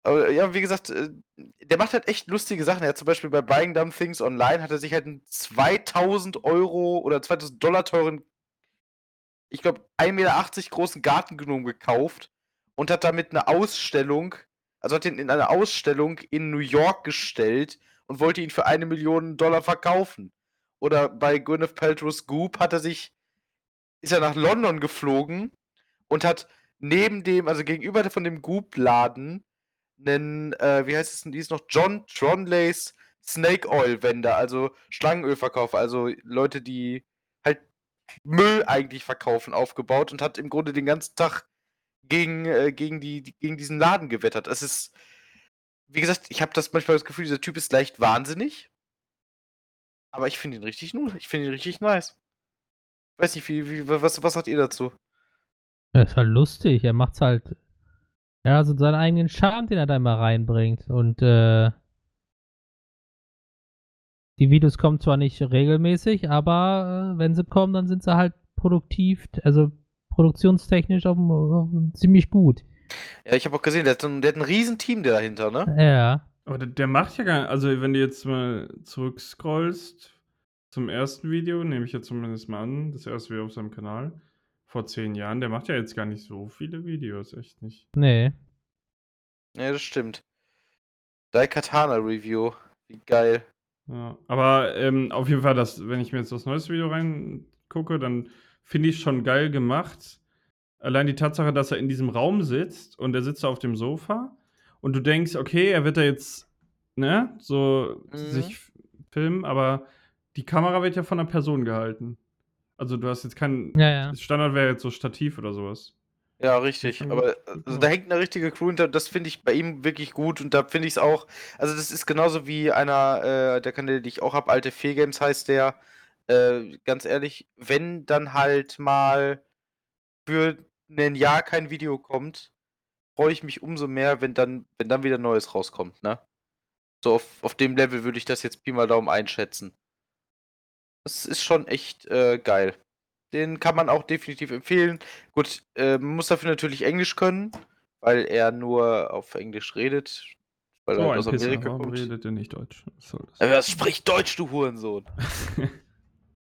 Aber ja, wie gesagt, äh, der macht halt echt lustige Sachen. Er hat zum Beispiel bei Buying Dumb Things Online hat er sich halt einen 2000 Euro oder 2000 Dollar teuren, ich glaube 1,80 Meter großen Gartengnom gekauft und hat damit eine Ausstellung, also hat ihn in eine Ausstellung in New York gestellt und wollte ihn für eine Million Dollar verkaufen. oder bei Gwyneth Paltrow's Goop hat er sich ist er nach London geflogen und hat neben dem, also gegenüber von dem Goop-Laden, einen, äh, wie heißt es denn, die ist noch John Tronleys Snake Oil Wender, also Schlangenölverkauf, also Leute, die halt Müll eigentlich verkaufen, aufgebaut und hat im Grunde den ganzen Tag gegen, äh, gegen, die, gegen diesen Laden gewettert. Es ist, wie gesagt, ich habe das manchmal das Gefühl, dieser Typ ist leicht wahnsinnig. Aber ich finde ihn richtig ich finde ihn richtig nice. Weiß nicht, wie, wie, was, was sagt ihr dazu?
Er ist halt lustig, er macht's halt. Ja, also seinen eigenen Charme, den er da immer reinbringt. Und äh, die Videos kommen zwar nicht regelmäßig, aber äh, wenn sie kommen, dann sind sie halt produktiv, also produktionstechnisch auf, auf, ziemlich gut.
Ja, ich habe auch gesehen, der hat, ein, der hat ein riesen Team dahinter, ne?
Ja.
Aber der, der macht ja gar nicht, also wenn du jetzt mal zurückscrollst zum ersten Video, nehme ich jetzt zumindest mal an, das erste Video auf seinem Kanal, vor zehn Jahren, der macht ja jetzt gar nicht so viele Videos, echt nicht.
Nee.
Ja, das stimmt. Daikatana Review. Wie geil.
Ja, aber ähm, auf jeden Fall, das, wenn ich mir jetzt das neueste Video reingucke, dann finde ich schon geil gemacht. Allein die Tatsache, dass er in diesem Raum sitzt und er sitzt auf dem Sofa und du denkst, okay, er wird da jetzt, ne, so mhm. sich filmen, aber die Kamera wird ja von einer Person gehalten. Also du hast jetzt kein
ja, ja.
Standard wäre jetzt so Stativ oder sowas.
Ja, richtig. Aber also, da hängt eine richtige Crew hinter. Das finde ich bei ihm wirklich gut. Und da finde ich es auch. Also, das ist genauso wie einer äh, der Kanäle, die ich auch habe. Alte Fee-Games heißt der. Äh, ganz ehrlich, wenn dann halt mal für ein Jahr kein Video kommt, freue ich mich umso mehr, wenn dann, wenn dann wieder Neues rauskommt, ne? So auf, auf dem Level würde ich das jetzt Pi mal Daumen einschätzen. Das ist schon echt äh, geil. Den kann man auch definitiv empfehlen. Gut, äh, man muss dafür natürlich Englisch können, weil er nur auf Englisch redet. Weil
so
er
aus Amerika Pisser, kommt. redet er nicht Deutsch.
Was das? sprich Deutsch, du Hurensohn. <laughs>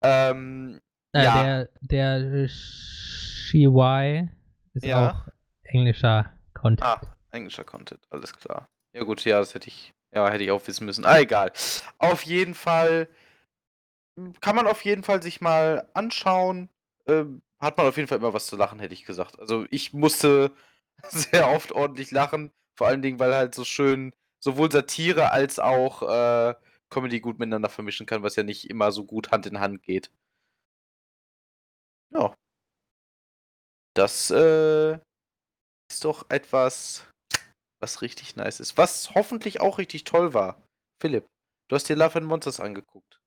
ähm,
äh, ja. Der, der Shiwai ist ja. auch englischer Content. Ah,
englischer Content, alles klar. Ja gut, ja, das hätte ich, ja, hätte ich auch wissen müssen. Ah, egal. Auf jeden Fall kann man auf jeden Fall sich mal anschauen. Ähm, hat man auf jeden Fall immer was zu lachen, hätte ich gesagt. Also ich musste <laughs> sehr oft ordentlich lachen. Vor allen Dingen, weil halt so schön sowohl Satire als auch äh, Comedy gut miteinander vermischen kann, was ja nicht immer so gut Hand in Hand geht. Ja. Das äh, ist doch etwas, was richtig nice ist. Was hoffentlich auch richtig toll war. Philipp, du hast dir Love and Monsters angeguckt.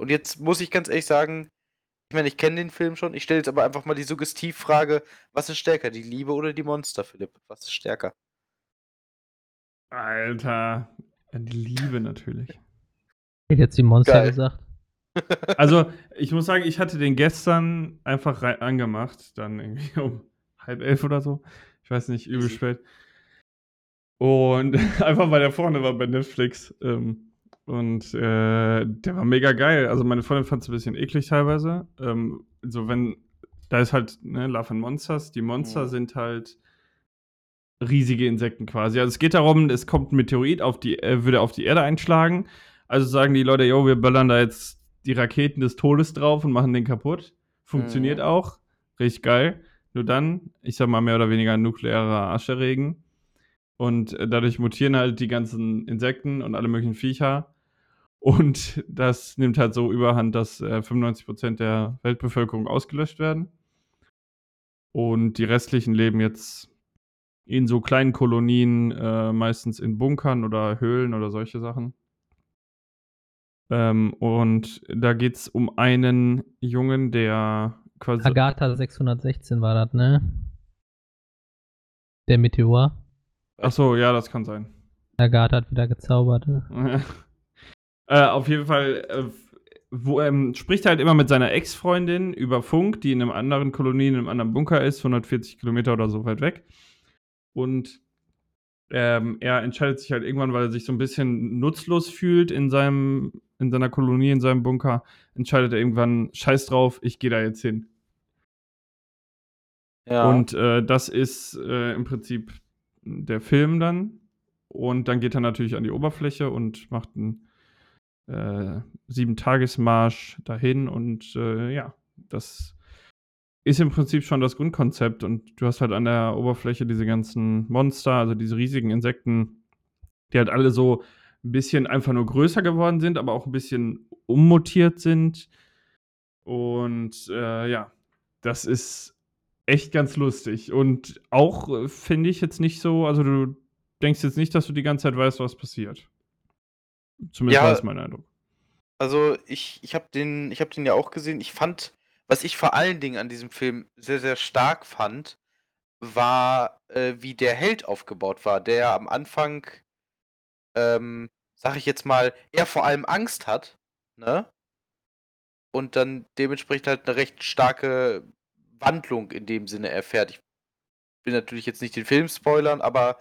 Und jetzt muss ich ganz ehrlich sagen, ich meine, ich kenne den Film schon. Ich stelle jetzt aber einfach mal die Suggestivfrage: Was ist stärker, die Liebe oder die Monster, Philipp? Was ist stärker?
Alter, die Liebe natürlich.
Ich hätte jetzt die Monster Geil. gesagt. <laughs>
Also, ich muss sagen, ich hatte den gestern einfach angemacht, dann irgendwie <laughs> um halb elf oder so. Ich weiß nicht, übel spät. Und <laughs> einfach weil der vorne war bei Netflix. Ähm, und äh, der war mega geil. Also meine Freundin fand es ein bisschen eklig teilweise. Ähm, so wenn, da ist halt ne, Love and Monsters. Die Monster mhm. sind halt riesige Insekten quasi. Also es geht darum, es kommt ein Meteorit auf die, äh, würde auf die Erde einschlagen. Also sagen die Leute, yo, wir böllern da jetzt die Raketen des Todes drauf und machen den kaputt. Funktioniert mhm. auch. Richtig geil. Nur dann, ich sag mal, mehr oder weniger ein nuklearer Ascheregen. Und äh, dadurch mutieren halt die ganzen Insekten und alle möglichen Viecher. Und <laughs> das nimmt halt so überhand, dass äh, 95% der Weltbevölkerung ausgelöscht werden. Und die restlichen leben jetzt in so kleinen Kolonien, äh, meistens in Bunkern oder Höhlen oder solche Sachen. Ähm, und da geht es um einen Jungen, der quasi.
Agatha 616 war das, ne? Der Meteor.
Ach so, ja, das kann sein.
Agatha hat wieder gezaubert. Ne? <laughs>
Äh, auf jeden Fall äh, wo, ähm, spricht halt immer mit seiner Ex-Freundin über Funk, die in einem anderen Kolonie, in einem anderen Bunker ist, 140 Kilometer oder so weit weg. Und ähm, er entscheidet sich halt irgendwann, weil er sich so ein bisschen nutzlos fühlt in seinem, in seiner Kolonie, in seinem Bunker, entscheidet er irgendwann, scheiß drauf, ich gehe da jetzt hin. Ja. Und äh, das ist äh, im Prinzip der Film dann. Und dann geht er natürlich an die Oberfläche und macht ein äh, Sieben-Tages-Marsch dahin und äh, ja, das ist im Prinzip schon das Grundkonzept und du hast halt an der Oberfläche diese ganzen Monster, also diese riesigen Insekten, die halt alle so ein bisschen einfach nur größer geworden sind, aber auch ein bisschen ummutiert sind. Und äh, ja, das ist echt ganz lustig. Und auch äh, finde ich jetzt nicht so, also du denkst jetzt nicht, dass du die ganze Zeit weißt, was passiert. Zumindest
Ja.
war das mein Eindruck.
Also ich, ich habe den, ich hab den ja auch gesehen. Ich fand, was ich vor allen Dingen an diesem Film sehr, sehr stark fand, war, äh, wie der Held aufgebaut war, der am Anfang, ähm, sag ich jetzt mal, eher vor allem Angst hat, ne? Und dann dementsprechend halt eine recht starke Wandlung in dem Sinne erfährt. Ich will natürlich jetzt nicht den Film spoilern, aber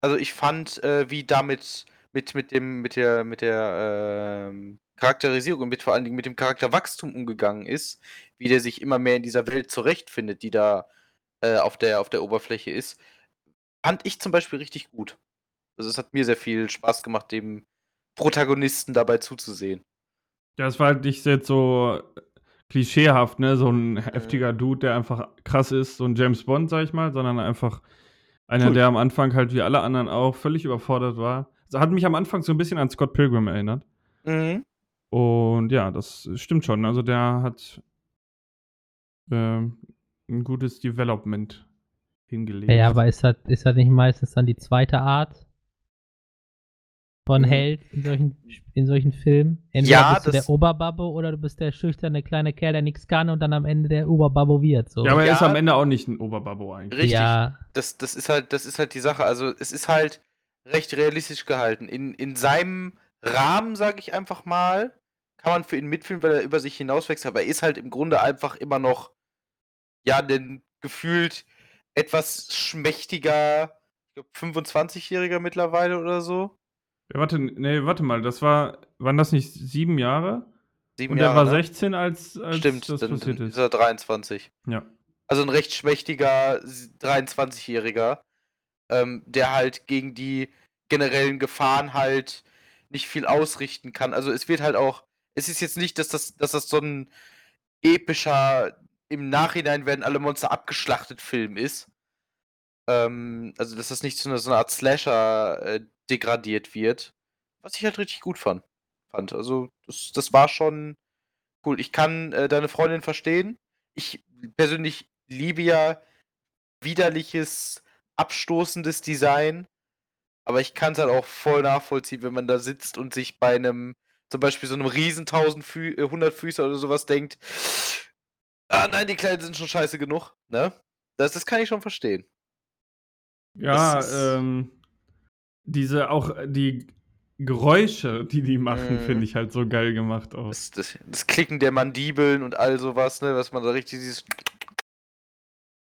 also ich fand, äh, wie damit mit, mit dem, mit der, mit der ähm, Charakterisierung und mit vor allen Dingen mit dem Charakterwachstum umgegangen ist, wie der sich immer mehr in dieser Welt zurechtfindet, die da äh, auf, der, auf der Oberfläche ist, fand ich zum Beispiel richtig gut. Also es hat mir sehr viel Spaß gemacht, dem Protagonisten dabei zuzusehen.
Ja, es war halt nicht jetzt so klischeehaft, ne? So ein heftiger Dude, der einfach krass ist, so ein James Bond, sag ich mal, sondern einfach einer,
Cool.
der am Anfang halt wie alle anderen auch völlig überfordert war. Also hat mich am Anfang so ein bisschen an Scott Pilgrim erinnert.
Mhm.
Und ja, das stimmt schon. Also der hat ähm, ein gutes Development hingelegt.
Ja, aber ist das, ist das nicht meistens dann die zweite Art von
Mhm.
Held in solchen, in solchen Filmen? Entweder
Ja,
bist du
das-
der Oberbabbo oder du bist der schüchterne kleine Kerl, der nichts kann und dann am Ende der Oberbabbo wird. So.
Ja, aber er
Ja.
ist am Ende auch nicht ein Oberbabbo eigentlich.
Richtig.
Ja,
Das, das ist halt, das ist halt die Sache. Also es ist halt recht realistisch gehalten. In, in seinem Rahmen, sage ich einfach mal, kann man für ihn mitfühlen, weil er über sich hinauswächst, aber er ist halt im Grunde einfach immer noch, ja, ein gefühlt etwas schmächtiger, ich glaube 25-Jähriger mittlerweile oder so.
Ja, warte, nee, warte mal, das war, waren das nicht sieben Jahre?
Sieben
Und er
Jahre.
war
ne?
16, als, als
Stimmt,
das
dann,
passiert
dann
ist.
ist er 23.
Ja.
Also ein recht schmächtiger 23-Jähriger, ähm, der halt gegen die generellen Gefahren halt nicht viel ausrichten kann. Also es wird halt auch, es ist jetzt nicht, dass das, dass das so ein epischer, im Nachhinein werden alle Monster abgeschlachtet Film ist. Ähm, also dass das nicht zu einer, so einer Art Slasher äh, degradiert wird. Was ich halt richtig gut fand. fand. Also das, das war schon cool. Ich kann äh, deine Freundin verstehen. Ich persönlich liebe ja widerliches, abstoßendes Design. Aber ich kann es halt auch voll nachvollziehen, wenn man da sitzt und sich bei einem, zum Beispiel so einem riesen 1000 Fü äh, 100 Füßer oder sowas denkt, ah nein, die Kleinen sind schon scheiße genug, ne? Das, das kann ich schon verstehen.
Ja, ähm, diese auch die Geräusche, die die machen,
Mhm.
finde ich halt so geil gemacht auch.
Das, das, das Klicken der Mandibeln und all sowas, ne, was man da richtig dieses,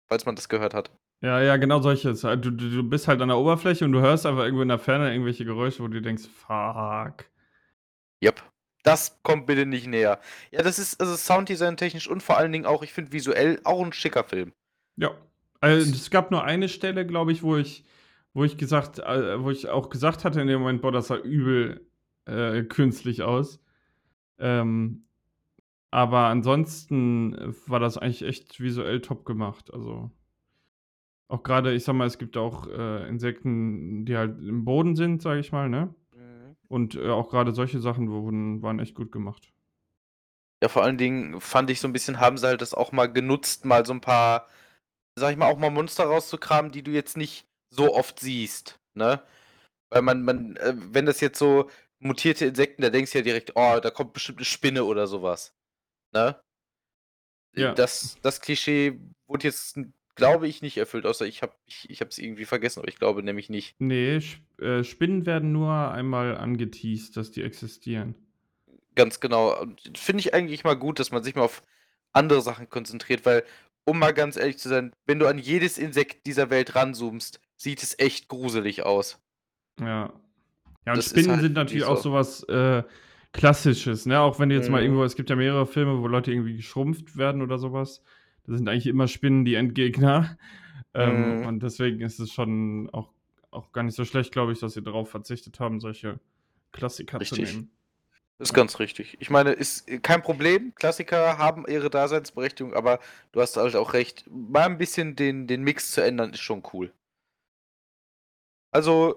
falls man das gehört hat.
Ja, ja, genau solches. Du, du, du bist halt an der Oberfläche und du hörst einfach irgendwo in der Ferne irgendwelche Geräusche, wo du denkst, fuck.
Yep. Das kommt bitte nicht näher. Ja, das ist also Sounddesign technisch und vor allen Dingen auch, ich finde visuell auch ein schicker Film.
Ja. Also, es gab nur eine Stelle, glaube ich, wo ich, wo ich gesagt, äh, wo ich auch gesagt hatte in dem Moment, boah, das sah übel äh, künstlich aus. Ähm, aber ansonsten war das eigentlich echt visuell top gemacht. Also auch gerade, ich sag mal, es gibt auch äh, Insekten, die halt im Boden sind, sage ich mal, ne? Und äh, auch gerade solche Sachen wurden, waren echt gut gemacht.
Ja, vor allen Dingen fand ich so ein bisschen, haben sie halt das auch mal genutzt, mal so ein paar, sag ich mal, auch mal Monster rauszukramen, die du jetzt nicht so oft siehst, ne? Weil man, man, äh, wenn das jetzt so mutierte Insekten, da denkst du ja direkt, oh, da kommt bestimmt eine Spinne oder sowas, ne?
Ja.
Das, das Klischee wurde jetzt, glaube ich, nicht erfüllt, außer ich habe ich, ich es irgendwie vergessen, aber ich glaube nämlich nicht.
Nee, Sp äh, Spinnen werden nur einmal angeteased, dass die existieren.
Ganz genau. Finde ich eigentlich mal gut, dass man sich mal auf andere Sachen konzentriert, weil, um mal ganz ehrlich zu sein, wenn du an jedes Insekt dieser Welt ranzoomst, sieht es echt gruselig aus.
Ja. Ja, und
Das
Spinnen
halt
sind natürlich auch
so.
sowas äh, Klassisches, ne? Auch wenn du jetzt mal
Mhm.
irgendwo, es gibt ja mehrere Filme, wo Leute irgendwie geschrumpft werden oder sowas. Da sind eigentlich immer Spinnen die Endgegner. <laughs> Ähm,
Mhm.
und deswegen ist es schon auch, auch gar nicht so schlecht, glaube ich, dass sie darauf verzichtet haben, solche Klassiker zu
Richtig.
nehmen.
Ist ganz richtig. Ich meine, ist kein Problem. Klassiker haben ihre Daseinsberechtigung, aber du hast halt auch recht. Mal ein bisschen den, den Mix zu ändern, ist schon cool. Also,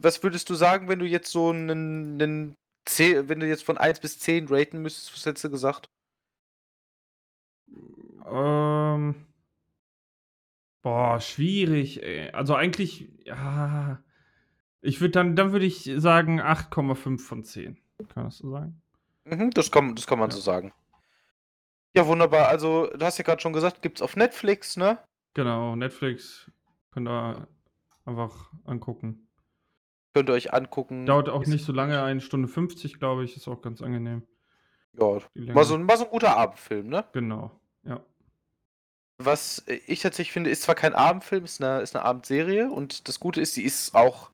was würdest du sagen, wenn du jetzt so einen, einen 10, wenn du jetzt von 1 bis 10 raten müsstest, was hättest du gesagt?
Ähm. Boah, schwierig, ey. Also eigentlich, ja. Ich würde dann, dann würde ich sagen 8,5 von 10. Kann das so sagen?
Mhm, das kann, das kann man
Ja.
so sagen. Ja, wunderbar. Also, du hast ja gerade schon gesagt, gibt's auf Netflix, ne?
Genau, Netflix könnt ihr einfach angucken.
Könnt ihr euch angucken.
Dauert auch nicht so lange, eine Stunde 50, glaube ich, ist auch ganz angenehm.
Ja, mal so, mal so ein guter Abendfilm, ne?
Genau, ja.
Was ich tatsächlich finde, ist zwar kein Abendfilm, ist eine, ist eine Abendserie und das Gute ist, sie ist auch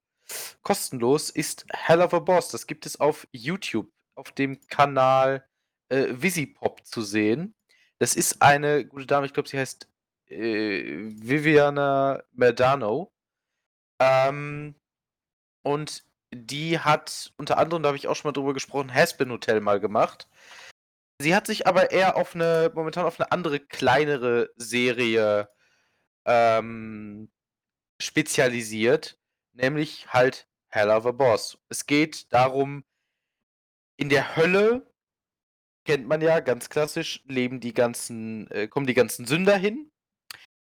kostenlos, ist Hell of a Boss. Das gibt es auf YouTube, auf dem Kanal äh, Visipop zu sehen. Das ist eine gute Dame, ich glaube, sie heißt äh, Viviana Merdano. Ähm, und die hat unter anderem, da habe ich auch schon mal drüber gesprochen, Haspin Hotel mal gemacht. Sie hat sich aber eher auf eine, momentan auf eine andere, kleinere Serie ähm, spezialisiert, nämlich halt Hell of a Boss. Es geht darum, in der Hölle, kennt man ja ganz klassisch, leben die ganzen, äh, kommen die ganzen Sünder hin.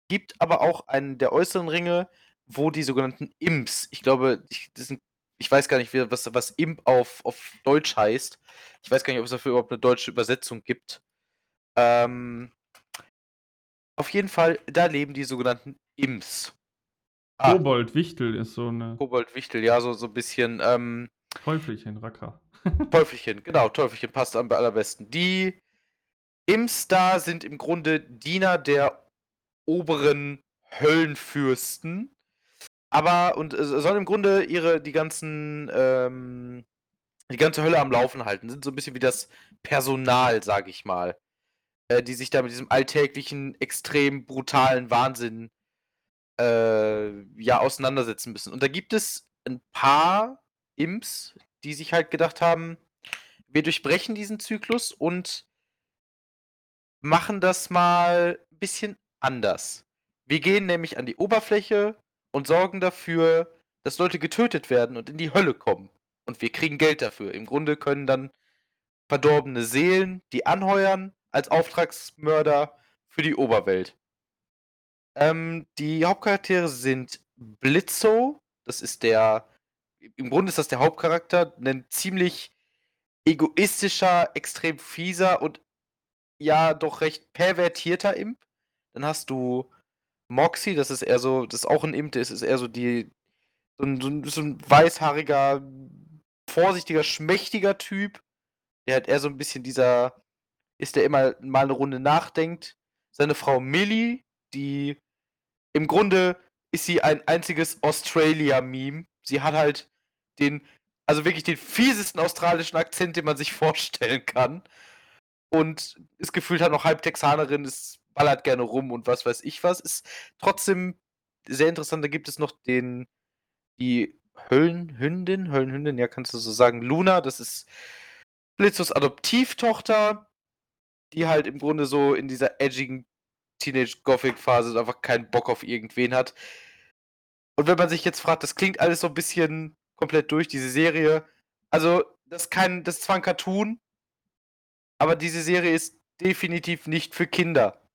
Gibt aber auch einen der äußeren Ringe, wo die sogenannten Imps, ich glaube, ich, das sind, ich weiß gar nicht, wie, was, was Imp auf, auf Deutsch heißt. Ich weiß gar nicht, ob es dafür überhaupt eine deutsche Übersetzung gibt. Ähm, auf jeden Fall, da leben die sogenannten Imps. Ah,
Kobold Wichtel ist so eine
Kobold Wichtel, ja, so, so ein bisschen ähm,
Teufelchen, Racker. <laughs>
Teufelchen, genau, Teufelchen passt am allerbesten. Die Imps da sind im Grunde Diener der oberen Höllenfürsten. Aber, und äh, sollen im Grunde ihre, die ganzen, ähm, die ganze Hölle am Laufen halten. Sind so ein bisschen wie das Personal, sag ich mal. Äh, die sich da mit diesem alltäglichen, extrem brutalen Wahnsinn äh, ja, auseinandersetzen müssen. Und da gibt es ein paar Imps, die sich halt gedacht haben, wir durchbrechen diesen Zyklus und machen das mal ein bisschen anders. Wir gehen nämlich an die Oberfläche und sorgen dafür, dass Leute getötet werden und in die Hölle kommen. Und wir kriegen Geld dafür. Im Grunde können dann verdorbene Seelen die anheuern als Auftragsmörder für die Oberwelt. Ähm, die Hauptcharaktere sind Blitzo, das ist der, im Grunde ist das der Hauptcharakter, ein ziemlich egoistischer, extrem fieser und ja doch recht pervertierter Imp. Dann hast du Moxie, das ist eher so, das ist auch ein Imp, das ist eher so die, so ein, so ein, so ein weißhaariger, vorsichtiger, schmächtiger Typ. Der hat eher so ein bisschen dieser, ist der immer mal eine Runde nachdenkt. Seine Frau Millie, die im Grunde ist sie ein einziges Australia-Meme. Sie hat halt den, also wirklich den fiesesten australischen Akzent, den man sich vorstellen kann. Und ist gefühlt halt noch halb Texanerin, ist ballert gerne rum und was weiß ich was. Ist trotzdem sehr interessant. Da gibt es noch den, die Höllenhündin, Höllenhündin, ja, kannst du so sagen, Luna, das ist Blitzos Adoptivtochter, die halt im Grunde so in dieser edgigen Teenage-Gothic-Phase einfach keinen Bock auf irgendwen hat. Und wenn man sich jetzt fragt, das klingt alles so ein bisschen komplett durch, diese Serie. Also, das kein, das ist zwar ein Cartoon, aber diese Serie ist definitiv nicht für Kinder.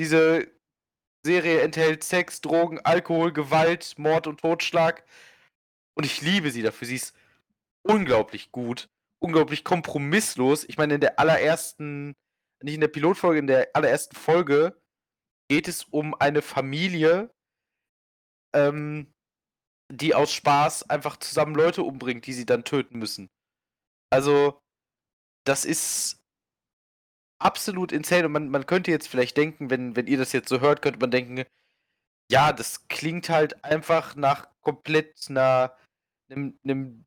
Diese Serie enthält Sex, Drogen, Alkohol, Gewalt, Mord und Totschlag. Und ich liebe sie dafür. Sie ist unglaublich gut, unglaublich kompromisslos. Ich meine, in der allerersten, nicht in der Pilotfolge, in der allerersten Folge geht es um eine Familie, ähm, die aus Spaß einfach zusammen Leute umbringt, die sie dann töten müssen. Also, das ist absolut insane. Und man, man könnte jetzt vielleicht denken, wenn, wenn ihr das jetzt so hört, könnte man denken, ja, das klingt halt einfach nach komplett einer, einem, einem,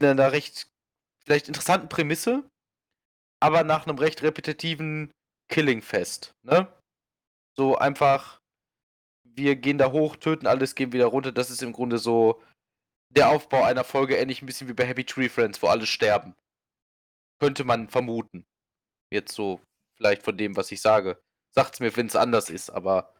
einer recht vielleicht interessanten Prämisse, aber nach einem recht repetitiven Killing-Fest, ne? So einfach, wir gehen da hoch, töten alles, gehen wieder runter. Das ist im Grunde so der Aufbau einer Folge, ähnlich ein bisschen wie bei Happy Tree Friends, wo alle sterben. könnte man vermuten. Jetzt so, vielleicht von dem, was ich sage. Sagt's mir, wenn es anders ist, aber.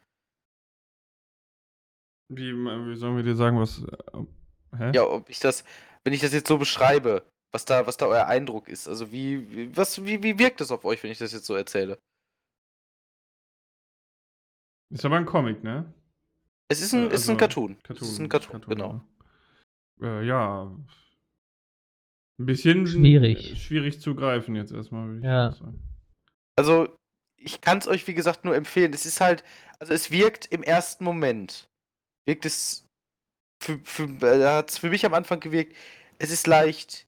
Wie, wie sollen wir dir sagen, was. Äh,
hä? Ja, ob ich das, wenn ich das jetzt so beschreibe, was da, was da euer Eindruck ist. Also wie, was, wie, wie wirkt das auf euch, wenn ich das jetzt so erzähle?
Ist aber ein Comic, ne?
Es ist ein, also, ist ein Cartoon. Cartoon. Es ist ein Cartoon, Cartoon genau.
Ja. Äh, ja. Ein bisschen
schwierig.
schwierig zu greifen jetzt erstmal.
ja.
Also, ich kann es euch, wie gesagt, nur empfehlen. Es ist halt, also es wirkt im ersten Moment, wirkt es, für, für, äh, hat es für mich am Anfang gewirkt, es ist leicht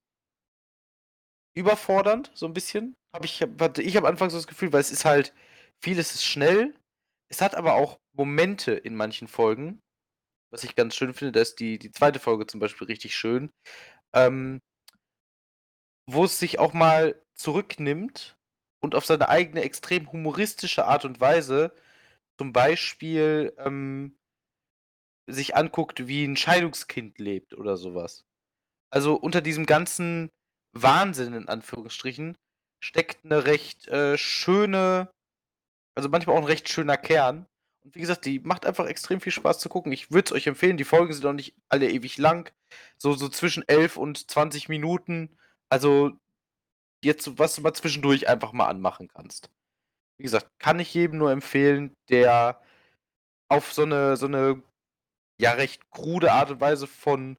überfordernd, so ein bisschen. Hab ich, hatte ich am Anfang so das Gefühl, weil es ist halt, vieles ist schnell. Es hat aber auch Momente in manchen Folgen, was ich ganz schön finde, da ist die, die zweite Folge zum Beispiel richtig schön, ähm, wo es sich auch mal zurücknimmt und auf seine eigene extrem humoristische Art und Weise zum Beispiel ähm, sich anguckt, wie ein Scheidungskind lebt oder sowas. Also unter diesem ganzen Wahnsinn in Anführungsstrichen steckt eine recht äh, schöne, also manchmal auch ein recht schöner Kern. Und wie gesagt, die macht einfach extrem viel Spaß zu gucken. Ich würde es euch empfehlen. Die Folgen sind auch nicht alle ewig lang. So, so zwischen 11 und 20 Minuten. Also jetzt, was du mal zwischendurch einfach mal anmachen kannst. Wie gesagt, kann ich jedem nur empfehlen, der auf so eine, so eine ja recht krude Art und Weise von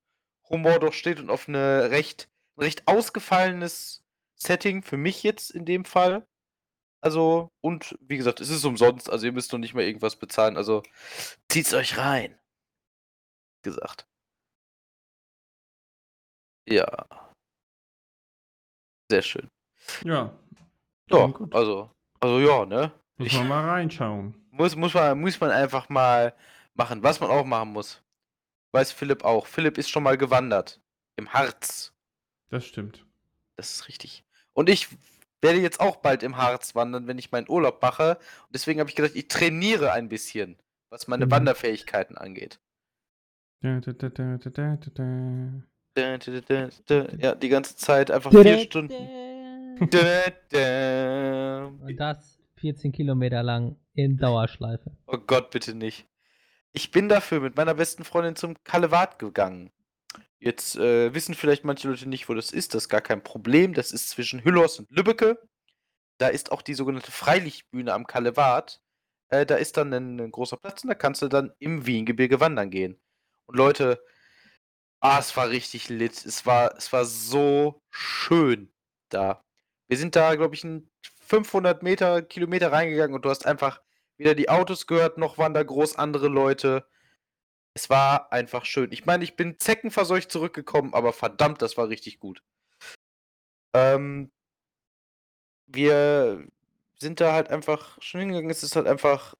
Humor doch steht und auf eine recht, recht ausgefallenes Setting, für mich jetzt in dem Fall. Also, und wie gesagt, es ist umsonst, also ihr müsst noch nicht mal irgendwas bezahlen, also zieht's euch rein. Gesagt. Ja. Sehr schön.
Ja.
Ja, also, also ja, ne?
Muss man mal reinschauen.
Muss, muss, man, muss man einfach mal machen. Was man auch machen muss. Weiß Philipp auch. Philipp ist schon mal gewandert. Im Harz.
Das stimmt.
Das ist richtig. Und ich werde jetzt auch bald im Harz wandern, wenn ich meinen Urlaub mache. Und deswegen habe ich gesagt, ich trainiere ein bisschen, was meine mhm. Wanderfähigkeiten angeht. Ja, die ganze Zeit einfach vier Stunden. Und
das 14 Kilometer lang in Dauerschleife.
Oh Gott, bitte nicht. Ich bin dafür mit meiner besten Freundin zum Kalevat gegangen. Jetzt äh, wissen vielleicht manche Leute nicht, wo das ist. Das ist gar kein Problem. Das ist zwischen Hüllos und Lübbecke. Da ist auch die sogenannte Freilichtbühne am Kalevat. Äh, da ist dann ein, ein, großer Platz und da kannst du dann im Wiengebirge wandern gehen. Und Leute, ah, es war richtig lit. Es war, es war so schön da. Wir sind da, glaube ich, ein 500 Meter, Kilometer reingegangen und du hast einfach weder die Autos gehört, noch waren da groß andere Leute. Es war einfach schön. Ich meine, ich bin zeckenverseucht zurückgekommen, aber verdammt, das war richtig gut. Ähm, wir sind da halt einfach schon hingegangen. Es ist halt einfach.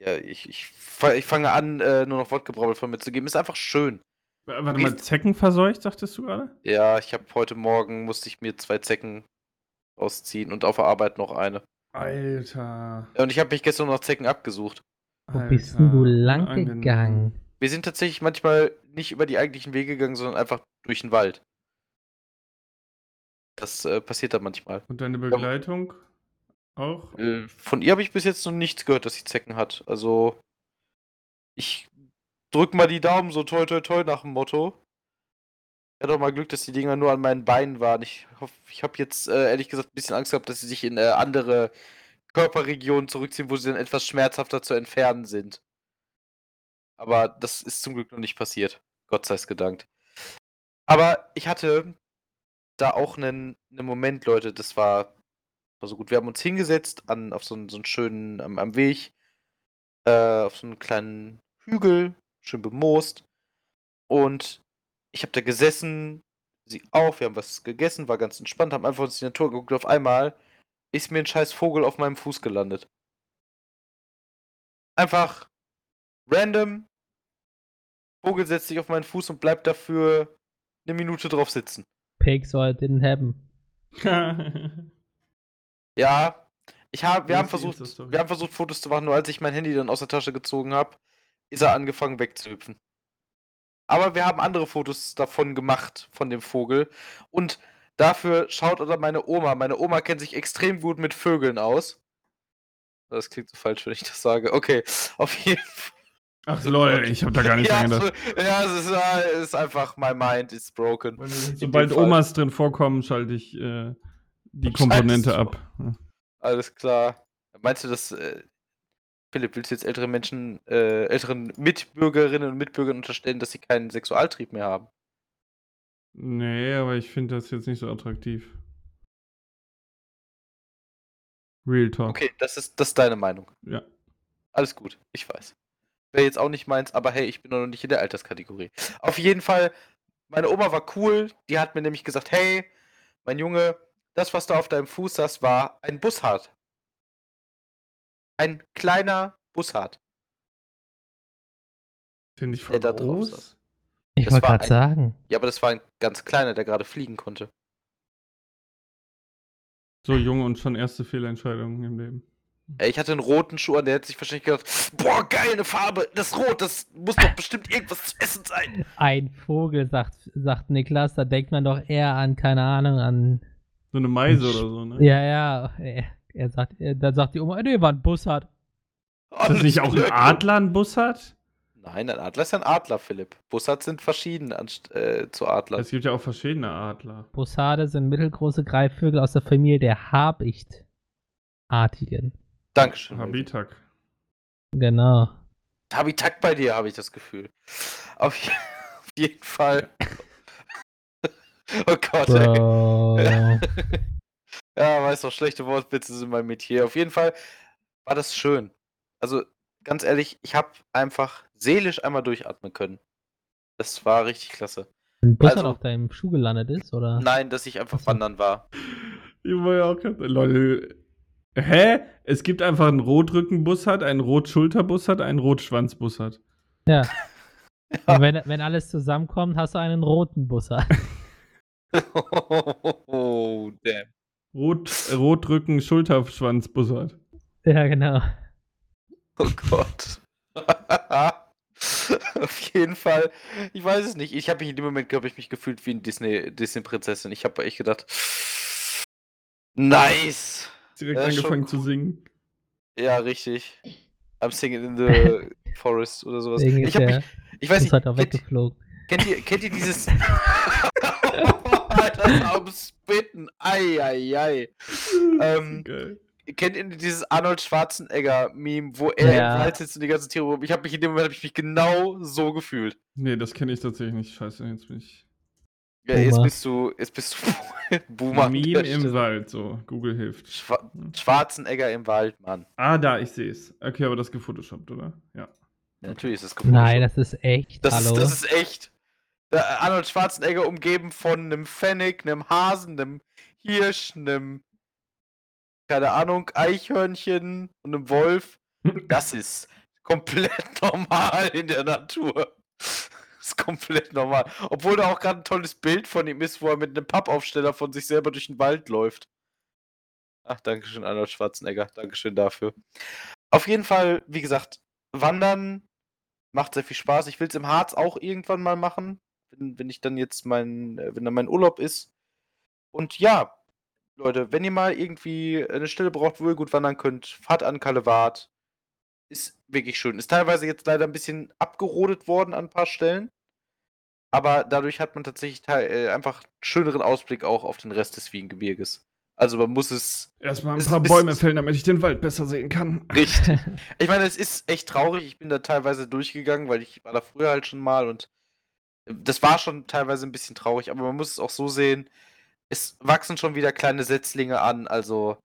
Ja, ich, ich, ich fange an, äh, nur noch Wortgebrabbel von mir zu geben. Ist einfach schön.
Warte mal, Zecken verseucht, sagtest du gerade?
Ja, ich habe heute Morgen, musste ich mir zwei Zecken ausziehen und auf der Arbeit noch eine.
Alter.
Und ich habe mich gestern noch Zecken abgesucht.
Wo Alter. bist denn du lang gegangen?
Wir sind tatsächlich manchmal nicht über die eigentlichen Wege gegangen, sondern einfach durch den Wald. Das äh, passiert da manchmal.
Und deine Begleitung ja. auch?
Äh, von ihr habe ich bis jetzt noch nichts gehört, dass sie Zecken hat. Also, ich drück mal die Daumen so toi toi toi nach dem Motto. Ich hatte auch mal Glück, dass die Dinger nur an meinen Beinen waren. Ich hoffe, ich habe jetzt äh, ehrlich gesagt ein bisschen Angst gehabt, dass sie sich in äh, andere Körperregionen zurückziehen, wo sie dann etwas schmerzhafter zu entfernen sind. Aber das ist zum Glück noch nicht passiert. Gott sei es gedankt. Aber ich hatte da auch einen, einen Moment, Leute, das war, war so gut. Wir haben uns hingesetzt an, auf so einen, so einen schönen, am, am Weg, äh, auf so einen kleinen Hügel, schön bemoost. Und ich habe da gesessen, sie auch, wir haben was gegessen, war ganz entspannt, haben einfach uns die Natur geguckt. Auf einmal ist mir ein scheiß Vogel auf meinem Fuß gelandet. Einfach random. Vogel setzt sich auf meinen Fuß und bleibt dafür eine Minute drauf sitzen.
Pigs or it didn't happen. <laughs>
ja, ich hab, wir, haben versucht, wir haben versucht, Fotos zu machen, nur als ich mein Handy dann aus der Tasche gezogen habe, ist er angefangen wegzuhüpfen. Aber wir haben andere Fotos davon gemacht, von dem Vogel. Und Dafür schaut oder meine Oma. Meine Oma kennt sich extrem gut mit Vögeln aus. Das klingt so falsch, wenn ich das sage. Okay, auf jeden Fall.
Ach lol, ich habe da gar nicht
Ja,
dran gedacht.
ja es, ist, äh, es ist einfach, my mind is broken.
Sobald
Fall.
Omas drin vorkommen, schalte ich äh, die Komponente ab.
Alles klar. Meinst du, dass. Äh, Philipp, willst du jetzt ältere Menschen, äh, älteren Mitbürgerinnen und Mitbürgern unterstellen, dass sie keinen Sexualtrieb mehr haben?
Nee, aber ich finde das jetzt nicht so attraktiv. Real Talk.
Okay, das ist, das ist deine Meinung.
Ja.
Alles gut, ich weiß. Wäre jetzt auch nicht meins, aber hey, ich bin noch nicht in der Alterskategorie. Auf jeden Fall, meine Oma war cool. Die hat mir nämlich gesagt: Hey, mein Junge, das, was du auf deinem Fuß hast, war ein Bussard. Ein kleiner Bussard.
Finde ich
Der
voll
da drauf
groß.
saß.
Ich
Das
wollte
war
gerade
ein-
sagen.
Ja, aber das war ein ganz kleiner, der gerade fliegen konnte.
So jung und schon erste Fehlentscheidungen im Leben.
Ey, Ich hatte einen roten Schuh an, der hat sich wahrscheinlich gedacht: Boah, geil, eine Farbe, das Rot, das muss doch bestimmt irgendwas zu essen sein.
Ein Vogel, sagt, sagt Niklas, da denkt man doch eher an, keine Ahnung, an.
So eine Meise oder so, ne?
Ja, ja. Er sagt, er, dann sagt die Oma, nee, war ein Bussard.
Ist das nicht auch ein Adler ein Bus hat?
Nein, ein Adler ist ein Adler, Philipp. Bussard sind verschieden äh, zu Adlern.
Es gibt ja auch verschiedene Adler.
Bussarde sind mittelgroße Greifvögel aus der Familie der Habichtartigen.
Dankeschön.
Habitak.
Genau.
Habitak bei dir, habe ich das Gefühl. Auf, je- <laughs> auf jeden Fall. oh Gott, ey. <laughs> Ja, weiß doch, schlechte Wortwitze sind mein Metier. Auf jeden Fall war das schön. Also, ganz ehrlich, ich habe einfach seelisch einmal durchatmen können. Das war richtig klasse.
Ein Bussard
Also-
auf deinem Schuh gelandet ist, oder?
Nein, dass ich einfach wandern war.
Ich war ja auch gerade. Leute. Hä? Es gibt einfach einen Rotrückenbussard, einen Rotschulterbussard, einen Rotschwanzbussard. <laughs>
Ja. Und wenn, wenn alles zusammenkommt, hast du einen roten Bussard. <laughs>
oh, damn.
Rot, Rotrücken, Schulterschwanzbussard.
ja, genau.
Oh Gott. <laughs> Auf jeden Fall. Ich weiß es nicht. Ich habe mich in dem Moment, glaube ich, mich gefühlt wie ein Disney, Disney-Prinzessin. Ich habe echt gedacht, nice.
Direkt
Ja,
angefangen
cool.
zu singen.
Ja, richtig. I'm singing in the <laughs> forest oder sowas.
Deswegen
Ich,
ist
hab mich, ich weiß nicht,
Bussard auch
kennt,
weggeflogen.
kennt, ihr, kennt ihr dieses... <laughs> Alter, am Spitten. Ei, ei, ei. Ähm, <laughs>
Geil.
Kennt ihr dieses Arnold Schwarzenegger-Meme, wo er
Ja.
im Wald sitzt und die ganzen Tiere rum? Ich habe mich in dem Moment hab ich mich genau so gefühlt.
Nee, das kenne ich tatsächlich nicht. Scheiße, jetzt bin ich.
Ja, jetzt bist du, jetzt bist du <laughs> Boomer.
Meme im. Wald, so. Google hilft.
Schwa Schwarzenegger im Wald, Mann.
Ah, da, ich sehe es. Okay, aber das ist gefotoshoppt, oder? Ja.
Ja, natürlich ist es
Nein, das ist echt.
das
Hallo.
ist, das ist echt. Der Arnold Schwarzenegger umgeben von einem Fennec, einem Hasen, einem Hirsch, einem, keine Ahnung, Eichhörnchen und einem Wolf. Das ist komplett <laughs> normal in der Natur. Das ist komplett normal. Obwohl da auch gerade ein tolles Bild von ihm ist, wo er mit einem Pappaufsteller von sich selber durch den Wald läuft. Ach, Dankeschön, Arnold Schwarzenegger. Dankeschön dafür. Auf jeden Fall, wie gesagt, Wandern macht sehr viel Spaß. Ich will es im Harz auch irgendwann mal machen, wenn, wenn ich dann jetzt mein, äh, wenn dann mein Urlaub ist. Und ja, Leute, wenn ihr mal irgendwie eine Stelle braucht, wo ihr gut wandern könnt, fahrt an Kalewart. Ist wirklich schön. Ist teilweise jetzt leider ein bisschen abgerodet worden an ein paar Stellen. Aber dadurch hat man tatsächlich äh, einfach einen schöneren Ausblick auch auf den Rest des Wiehengebirges. Also man muss es
Erstmal ein paar Bäume fällen, damit ich den Wald besser sehen kann.
richtig. <laughs> Ich meine, es ist echt traurig. Ich bin da teilweise durchgegangen, weil ich war da früher halt schon mal und das war schon teilweise ein bisschen traurig, aber man muss es auch so sehen, es wachsen schon wieder kleine Setzlinge an, also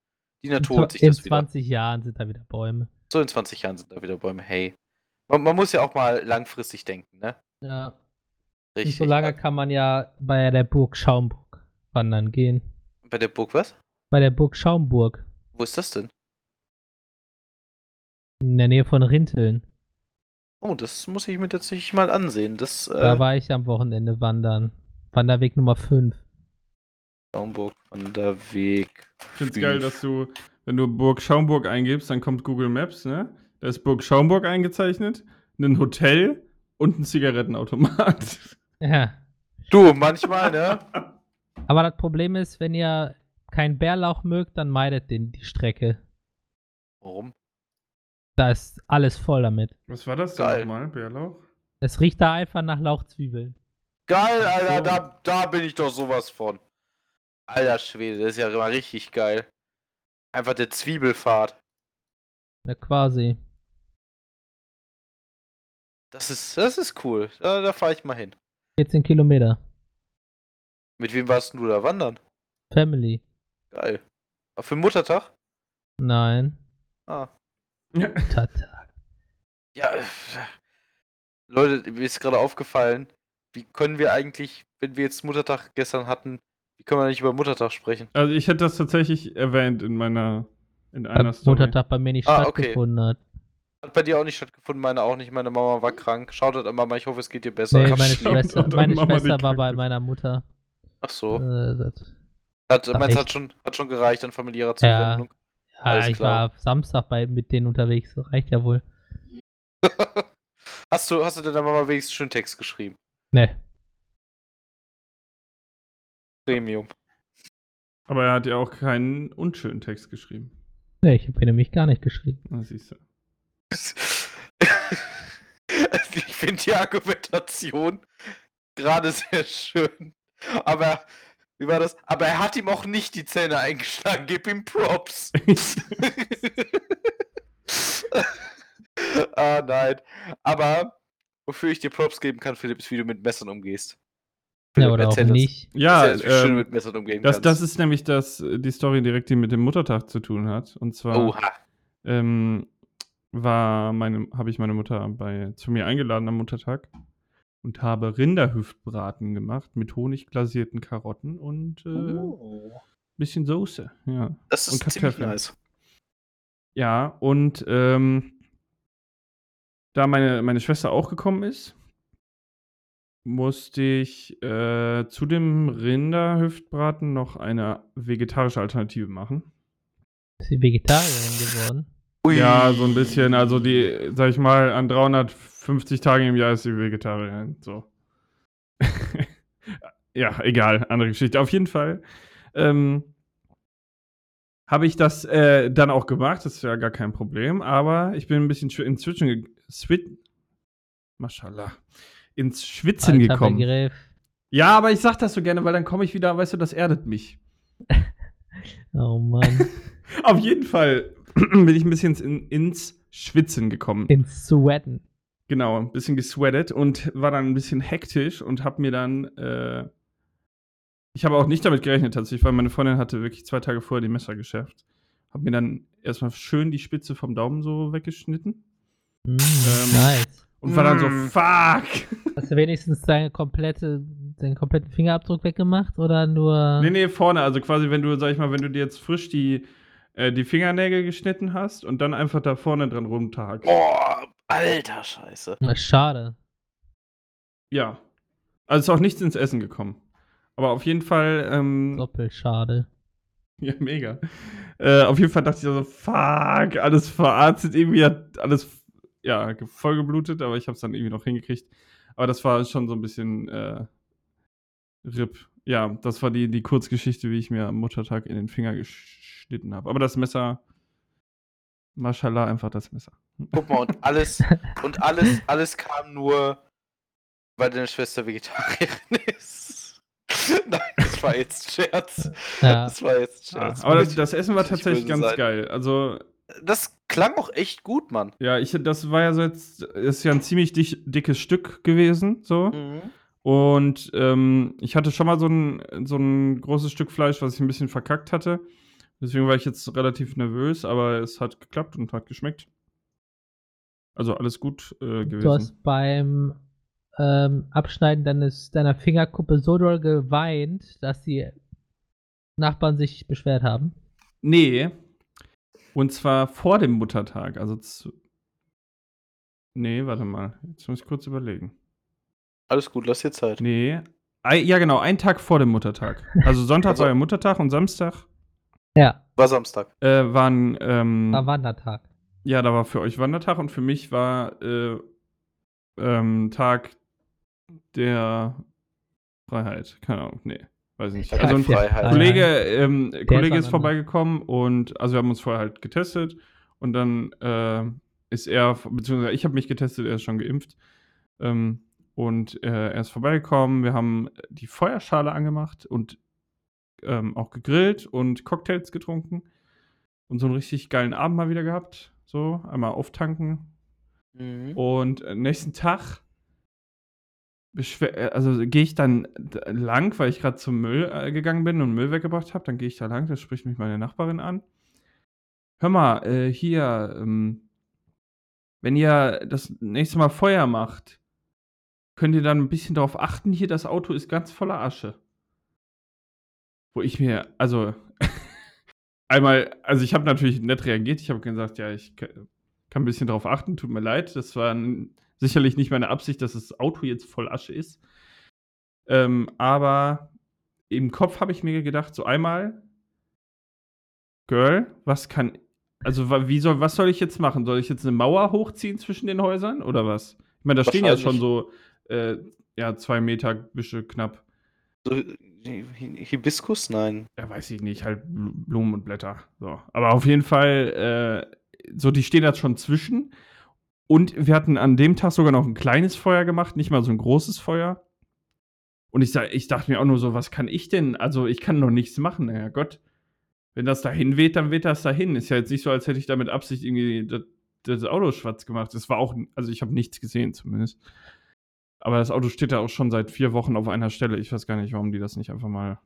die Natur holt sich
In
das wieder.
20 Jahren sind da wieder Bäume.
So in 20 Jahren sind da wieder Bäume. Hey. Man, man muss ja auch mal langfristig denken, ne?
Ja.
Richtig.
Nicht so lange kann man ja bei der Burg Schaumburg wandern gehen.
Bei der Burg was?
Bei der Burg Schaumburg.
Wo ist das denn?
In der Nähe von Rinteln.
Oh, das muss ich mir tatsächlich mal ansehen. Das,
Da
äh,
war ich am Wochenende wandern. Wanderweg Nummer 5.
Schaumburg von der Weg.
Ich finde es geil, dass du, wenn du Burg Schaumburg eingibst, dann kommt Google Maps, ne? Da ist Burg Schaumburg eingezeichnet, ein Hotel und ein Zigarettenautomat. <laughs>
Ja.
Du, manchmal, ne? <laughs>
Aber das Problem ist, wenn ihr keinen Bärlauch mögt, dann meidet den die Strecke.
Warum?
Da ist alles voll damit.
Was war das
Geil.
denn nochmal, Bärlauch?
Es riecht da einfach nach Lauchzwiebeln.
Geil, Alter, da, da bin ich doch sowas von. Alter Schwede, das ist ja immer richtig geil. Einfach der Zwiebelfahrt.
Ja, quasi.
Das ist, das ist cool. Da, da fahre ich mal hin.
14 Kilometer.
Mit wem warst du da wandern?
Family.
Geil. Aber für Muttertag?
Nein.
Ah.
Ja.
Tata.
Ja. Leute, mir ist gerade aufgefallen, wie können wir eigentlich, wenn wir jetzt Muttertag gestern hatten, wie können wir nicht über Muttertag sprechen?
Also ich hätte das tatsächlich erwähnt in meiner in einer
Weil
Story.
Muttertag bei mir nicht
Ah, okay.
stattgefunden hat.
Hat bei dir auch nicht stattgefunden, meine auch nicht. Meine Mama war krank. Schaut an Mama, ich hoffe, es geht dir besser.
Nee, meine. Schwester,
Shoutout
meine Schwester war bei meiner Mutter.
Ach so.
Äh, das,
Hat, meinst, hat, schon, hat schon gereicht an familiärer. Zuwendung.
ja,
Alles
ich
klar.
war Samstag bei, mit denen unterwegs. Das reicht ja wohl. <laughs>
hast, du, hast du deiner Mama wenigstens schön Text geschrieben?
Ne.
Premium.
Aber er hat ja auch keinen unschönen Text geschrieben.
Ne, ich habe ihn nämlich gar nicht geschrieben.
Na, siehst du. <laughs>
ich finde die Argumentation gerade sehr schön. Aber, wie war das? Aber er hat ihm auch nicht die Zähne eingeschlagen. Gib ihm Props. <laughs> <laughs> ah, nein. Aber, wofür ich dir Props geben kann, Philipp, ist, wie du mit Messern umgehst.
Ja, oder auch
erzähl uns.
nicht.
ja,
schön du
ähm,
mit Messern umgehen
das,
kannst.
das ist nämlich das, äh, die Story direkt, die mit dem Muttertag zu tun hat. Und zwar ähm, war meine, habe ich meine Mutter bei, zu mir eingeladen am Muttertag und habe Rinderhüftbraten gemacht mit honigglasierten Karotten und äh,
Oh.
bisschen Soße. Ja.
Das
und
ist ziemlich
Kartoffeln.
nice.
Ja, und ähm, da meine, meine Schwester auch gekommen ist, musste ich äh, zu dem Rinderhüftbraten noch eine vegetarische Alternative machen.
Ist sie Vegetarierin geworden?
Ui.
Ja, so ein bisschen. Also die, sag ich mal, an 350 Tagen im Jahr ist sie Vegetarierin. So. <laughs> ja, egal, andere Geschichte. Auf jeden Fall ähm, habe ich das äh, dann auch gemacht. Das ist ja gar kein Problem. Aber ich bin ein bisschen inzwischen Maschallah. Ins Schwitzen
Alter
gekommen.
Begriff.
Ja, aber ich sag das so gerne, weil dann komme ich wieder, weißt du, das erdet mich. <laughs>
Oh Mann. <laughs>
Auf jeden Fall <clears throat> bin ich ein bisschen in, ins Schwitzen gekommen.
Ins Sweaten.
Genau, ein bisschen gesweatet und war dann ein bisschen hektisch und habe mir dann, äh, ich habe auch nicht damit gerechnet tatsächlich, weil meine Freundin hatte wirklich zwei Tage vorher die Messer geschärft. Habe mir dann erstmal schön die Spitze vom Daumen so weggeschnitten
Mm, nice.
und war dann so,
Mm.
fuck!
Hast du wenigstens deine komplette, deinen kompletten Fingerabdruck weggemacht oder nur.
Nee, nee, vorne, also quasi, wenn du, sag ich mal, wenn du dir jetzt frisch die, äh, die Fingernägel geschnitten hast und dann einfach da vorne dran rumtagst.
Boah, alter Scheiße.
Na, schade.
Ja. Also ist auch nichts ins Essen gekommen. Aber auf jeden Fall, ähm,
Doppelt schade. <laughs>
Ja, mega. Äh, auf jeden Fall dachte ich so, fuck, alles verarztet, irgendwie hat alles, ja, ge- voll geblutet, aber ich habe es dann irgendwie noch hingekriegt. Aber das war schon so ein bisschen äh, RIP. Ja, das war die, die Kurzgeschichte, wie ich mir am Muttertag in den Finger geschnitten habe. Aber das Messer, mashallah, einfach das Messer.
Guck mal, und alles, <laughs> und alles, alles kam nur, weil deine Schwester Vegetarierin <laughs> ist. Nein, das war jetzt Scherz.
Ja.
Das war jetzt
Ah,
Scherz.
aber das, das Essen war tatsächlich ganz
sein.
geil. Also,
Das klang auch echt gut, Mann.
ja, ich, das war ja so jetzt, ist ja ein ziemlich dich, dickes Stück gewesen, so.
Mhm.
Und ähm, ich hatte schon mal so ein, so ein großes Stück Fleisch, was ich ein bisschen verkackt hatte. Deswegen war ich jetzt relativ nervös, aber es hat geklappt und hat geschmeckt. Also alles gut äh, gewesen.
Du hast beim ähm, Abschneiden deines, deiner Fingerkuppe so doll geweint, dass die Nachbarn sich beschwert haben.
Nee. Und zwar vor dem Muttertag. Also zu. Nee, warte mal. Jetzt muss ich kurz überlegen.
Alles gut, lass dir Zeit.
Nee. Ja, genau, ein Tag vor dem Muttertag. Also Sonntag
Also- <laughs>
war ja Muttertag und Samstag
Ja,
War Samstag.
äh, waren. Ähm,
war Wandertag.
Ja, da war für euch Wandertag und für mich war äh, ähm, Tag der Freiheit. Keine Ahnung, nee. weiß nicht. Also ein
Freiheit.
Kollege, ähm, Kollege ist vorbeigekommen und also wir haben uns vorher halt getestet und dann äh, ist er, beziehungsweise ich habe mich getestet, er ist schon geimpft. Ähm, und äh, er ist vorbeigekommen, wir haben die Feuerschale angemacht und ähm, auch gegrillt und Cocktails getrunken und so einen richtig geilen Abend mal wieder gehabt. So, einmal auftanken,
Mhm.
und äh, nächsten Tag äh, also gehe ich dann lang, weil ich gerade zum Müll, äh, gegangen bin und Müll weggebracht habe. Dann gehe ich da lang, da spricht mich meine Nachbarin an. „Hör mal, äh, hier, ähm wenn ihr das nächste Mal Feuer macht, könnt ihr dann 'n bisschen drauf achten, hier das Auto ist ganz voller Asche.“ Wo ich mir also <laughs> einmal also ich habe natürlich nett reagiert. Ich habe gesagt: „Ja, ich kann 'n bisschen drauf achten, tut mir leid. Das war n sicherlich nicht meine Absicht, dass das Auto jetzt voll Asche ist.“ Ähm, aber im Kopf habe ich mir gedacht, so einmal „Girl, was kann also wie soll was soll ich jetzt machen? Soll ich jetzt 'ne Mauer hochziehen zwischen den Häusern oder was?“ Ich meine, da stehen ja schon so, äh, ja, 2 Meter Büsche knapp.
So, Hibiskus? Nein.
Ja, weiß ich nicht, halt Blu Blumen und Blätter, so. Aber auf jeden Fall, äh, so die stehen da schon zwischen. Und wir hatten an dem Tag sogar noch 'n kleines Feuer gemacht, nicht mal so 'n großes Feuer. Und ich ich dachte mir auch nur so: „Was kann ich denn? Also, ich kann doch nichts machen, Herrgott. Wenn das dahin weht, dann weht das dahin.“ Ist ja jetzt nicht so, als hätte ich da mit Absicht irgendwie d das Auto schwarz gemacht. Es war auch also, ich habe nichts gesehen zumindest. Aber das Auto steht da auch schon seit 4 Wochen auf einer Stelle. Ich weiß gar nicht, warum die das nicht einfach mal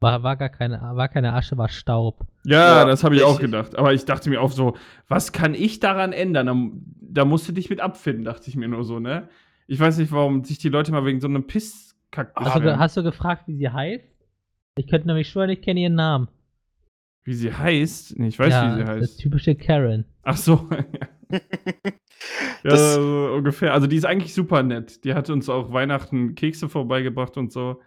War war gar keine war keine Asche, war Staub.
Ja,
Ja,
das habe ich auch gedacht. Aber ich dachte mir auch so: „Was kann ich daran ändern?“ Da da musst du dich mit abfinden, dachte ich mir nur so, ne? Ich weiß nicht, warum sich die Leute mal wegen so 'nem Pisskack
Hast du, hast du gefragt, wie sie heißt? Ich könnte nämlich schwören, ich kenne ihren Namen.
Wie sie heißt? Ne, ich weiß,
ja,
wie sie
Das
heißt.
typische Karen.
Ach so, <laughs> ja. <laughs> Ja, so ungefähr. Also, die ist eigentlich super nett. Die hat uns auch Weihnachten Kekse vorbeigebracht und so.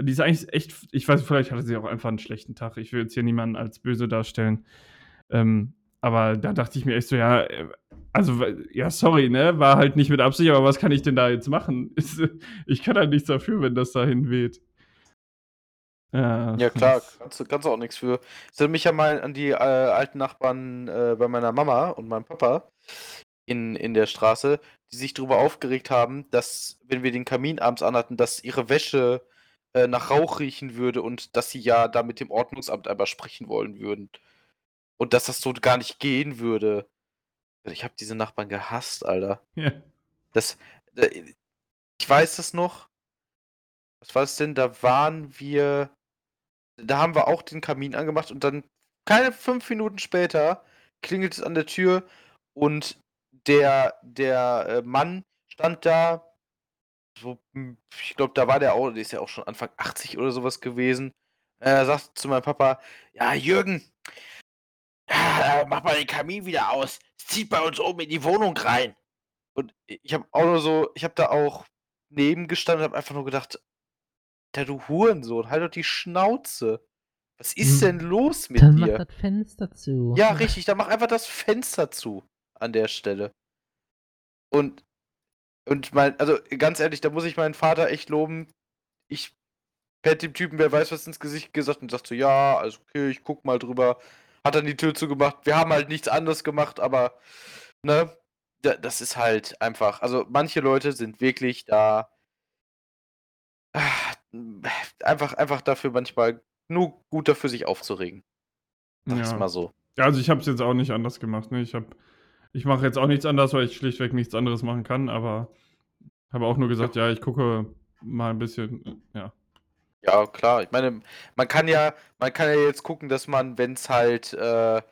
Die ist eigentlich echt ich weiß, vielleicht hatte sie auch einfach 'n schlechten Tag. Ich will jetzt hier niemanden als böse darstellen. Ähm, aber da dachte ich mir echt so: „Ja, äh, also, ja, sorry, ne? War halt nicht mit Absicht, aber was kann ich denn da jetzt machen?“ Ist <laughs> ich kann halt nichts dafür, wenn das dahin weht. Ja,
Ja klar, kannst du kannst auch nix für. Das erinnert mich ja mal an die, äh, alten Nachbarn, äh, bei meiner Mama und meinem Papa in in der Straße, die sich drüber aufgeregt haben, dass, wenn wir den Kamin abends anhatten, dass ihre Wäsche, äh, nach Rauch riechen würde und dass sie ja da mit dem Ordnungsamt einmal sprechen wollen würden. Und dass das so gar nicht gehen würde. Ich habe diese Nachbarn gehasst, Alter.
Ja.
Das äh, ich weiß das noch. Was war das denn? Da waren wir da haben wir auch den Kamin angemacht und dann keine 5 Minuten später klingelt es an der Tür und der der, äh, Mann stand da, so, hm, ich glaube, da war der auch der ist ja auch schon Anfang 80 oder so was gewesen. Er sagt zu meinem Papa: „Ja, Jürgen, äh, mach mal den Kamin wieder aus. Zieht bei uns oben in die Wohnung rein.“ Und ich habe auch nur so ich habe da auch neben gestanden und habe einfach nur gedacht: „Alter, du Hurensohn, halt doch die Schnauze. Was ist
Hm.
denn los mit
Dann mach
dir?“
das Fenster zu.
Ja, richtig, dann mach einfach das Fenster zu an der Stelle. Und und mein also, ganz ehrlich, da muss ich meinen Vater echt loben. Ich hätte dem Typen, wer weiß was, ins Gesicht gesagt und sagt so: „Ja, alles okay, ich gucke mal drüber.“ Hat dann die Tür zugemacht. Wir haben halt nichts anderes gemacht, aber, ne, da das ist halt einfach also, manche Leute sind wirklich da einfach einfach dafür manchmal nur gut dafür, sich aufzuregen. Sag's
Ja.
mal so.
Ja, also, ich habe es jetzt auch nicht anders gemacht, ne? Ich habe ich mache jetzt auch nichts anders, weil ich schlichtweg nichts anderes machen kann, aber habe auch nur gesagt: „Ja, ich gucke mal 'n bisschen“, ja.
Ja, klar. Ich meine, man kann ja man kann ja jetzt gucken, dass man, wenn's halt, äh,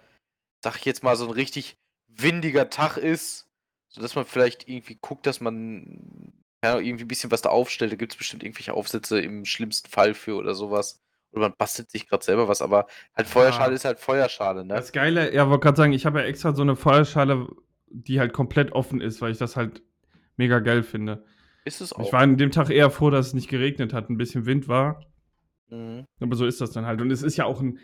sage ich jetzt mal, so 'n richtig windiger Tag ist, sodass man vielleicht irgendwie guckt, dass man, ja, irgendwie 'n bisschen was da aufstellt. Da gibt's bestimmt irgendwelche Aufsätze im schlimmsten Fall für oder so was. Oder man bastelt sich grad selber was, aber halt Feuerschale
Ja.
ist halt Feuerschale, ne?
Das Geile ja, wollte grad sagen, ich habe ja extra so 'ne Feuerschale, die halt komplett offen ist, weil ich das halt mega geil finde.
Ist es
Ich
auch.
war an dem Tag eher froh, dass es nicht geregnet hat, 'n bisschen Wind war.
Mhm.
Aber so ist das dann halt. Und es ist ja auch 'n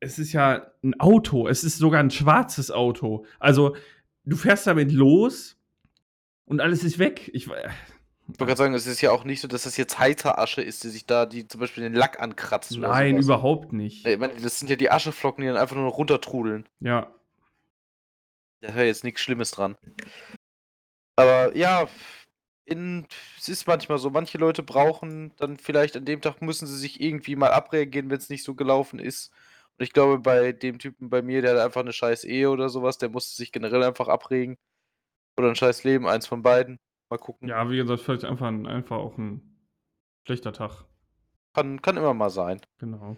es ist ja 'n Auto. Es ist sogar 'n schwarzes Auto. Also, du fährst damit los und alles ist weg. Ich wa
Ich wollte gerade sagen, es ist ja auch nicht so, dass das jetzt heißer Asche ist, die sich da, die zum Beispiel den Lack ankratzt.
Nein, überhaupt nicht.
Ich meine, das sind ja die Ascheflocken, die dann einfach nur noch runtertrudeln.
Ja.
Da wäre jetzt nichts Schlimmes dran. Aber ja, in, es ist manchmal so, manche Leute brauchen dann vielleicht an dem Tag müssen sie sich irgendwie mal abreagieren, wenn es nicht so gelaufen ist. Und ich glaube, bei dem Typen bei mir, der hat einfach eine scheiß Ehe oder sowas, der musste sich generell einfach abregen. Oder ein scheiß Leben, eins von beiden. Mal gucken.
Ja, wie gesagt, vielleicht einfach, ein, einfach auch ein schlechter Tag.
Kann, kann immer mal sein.
Genau.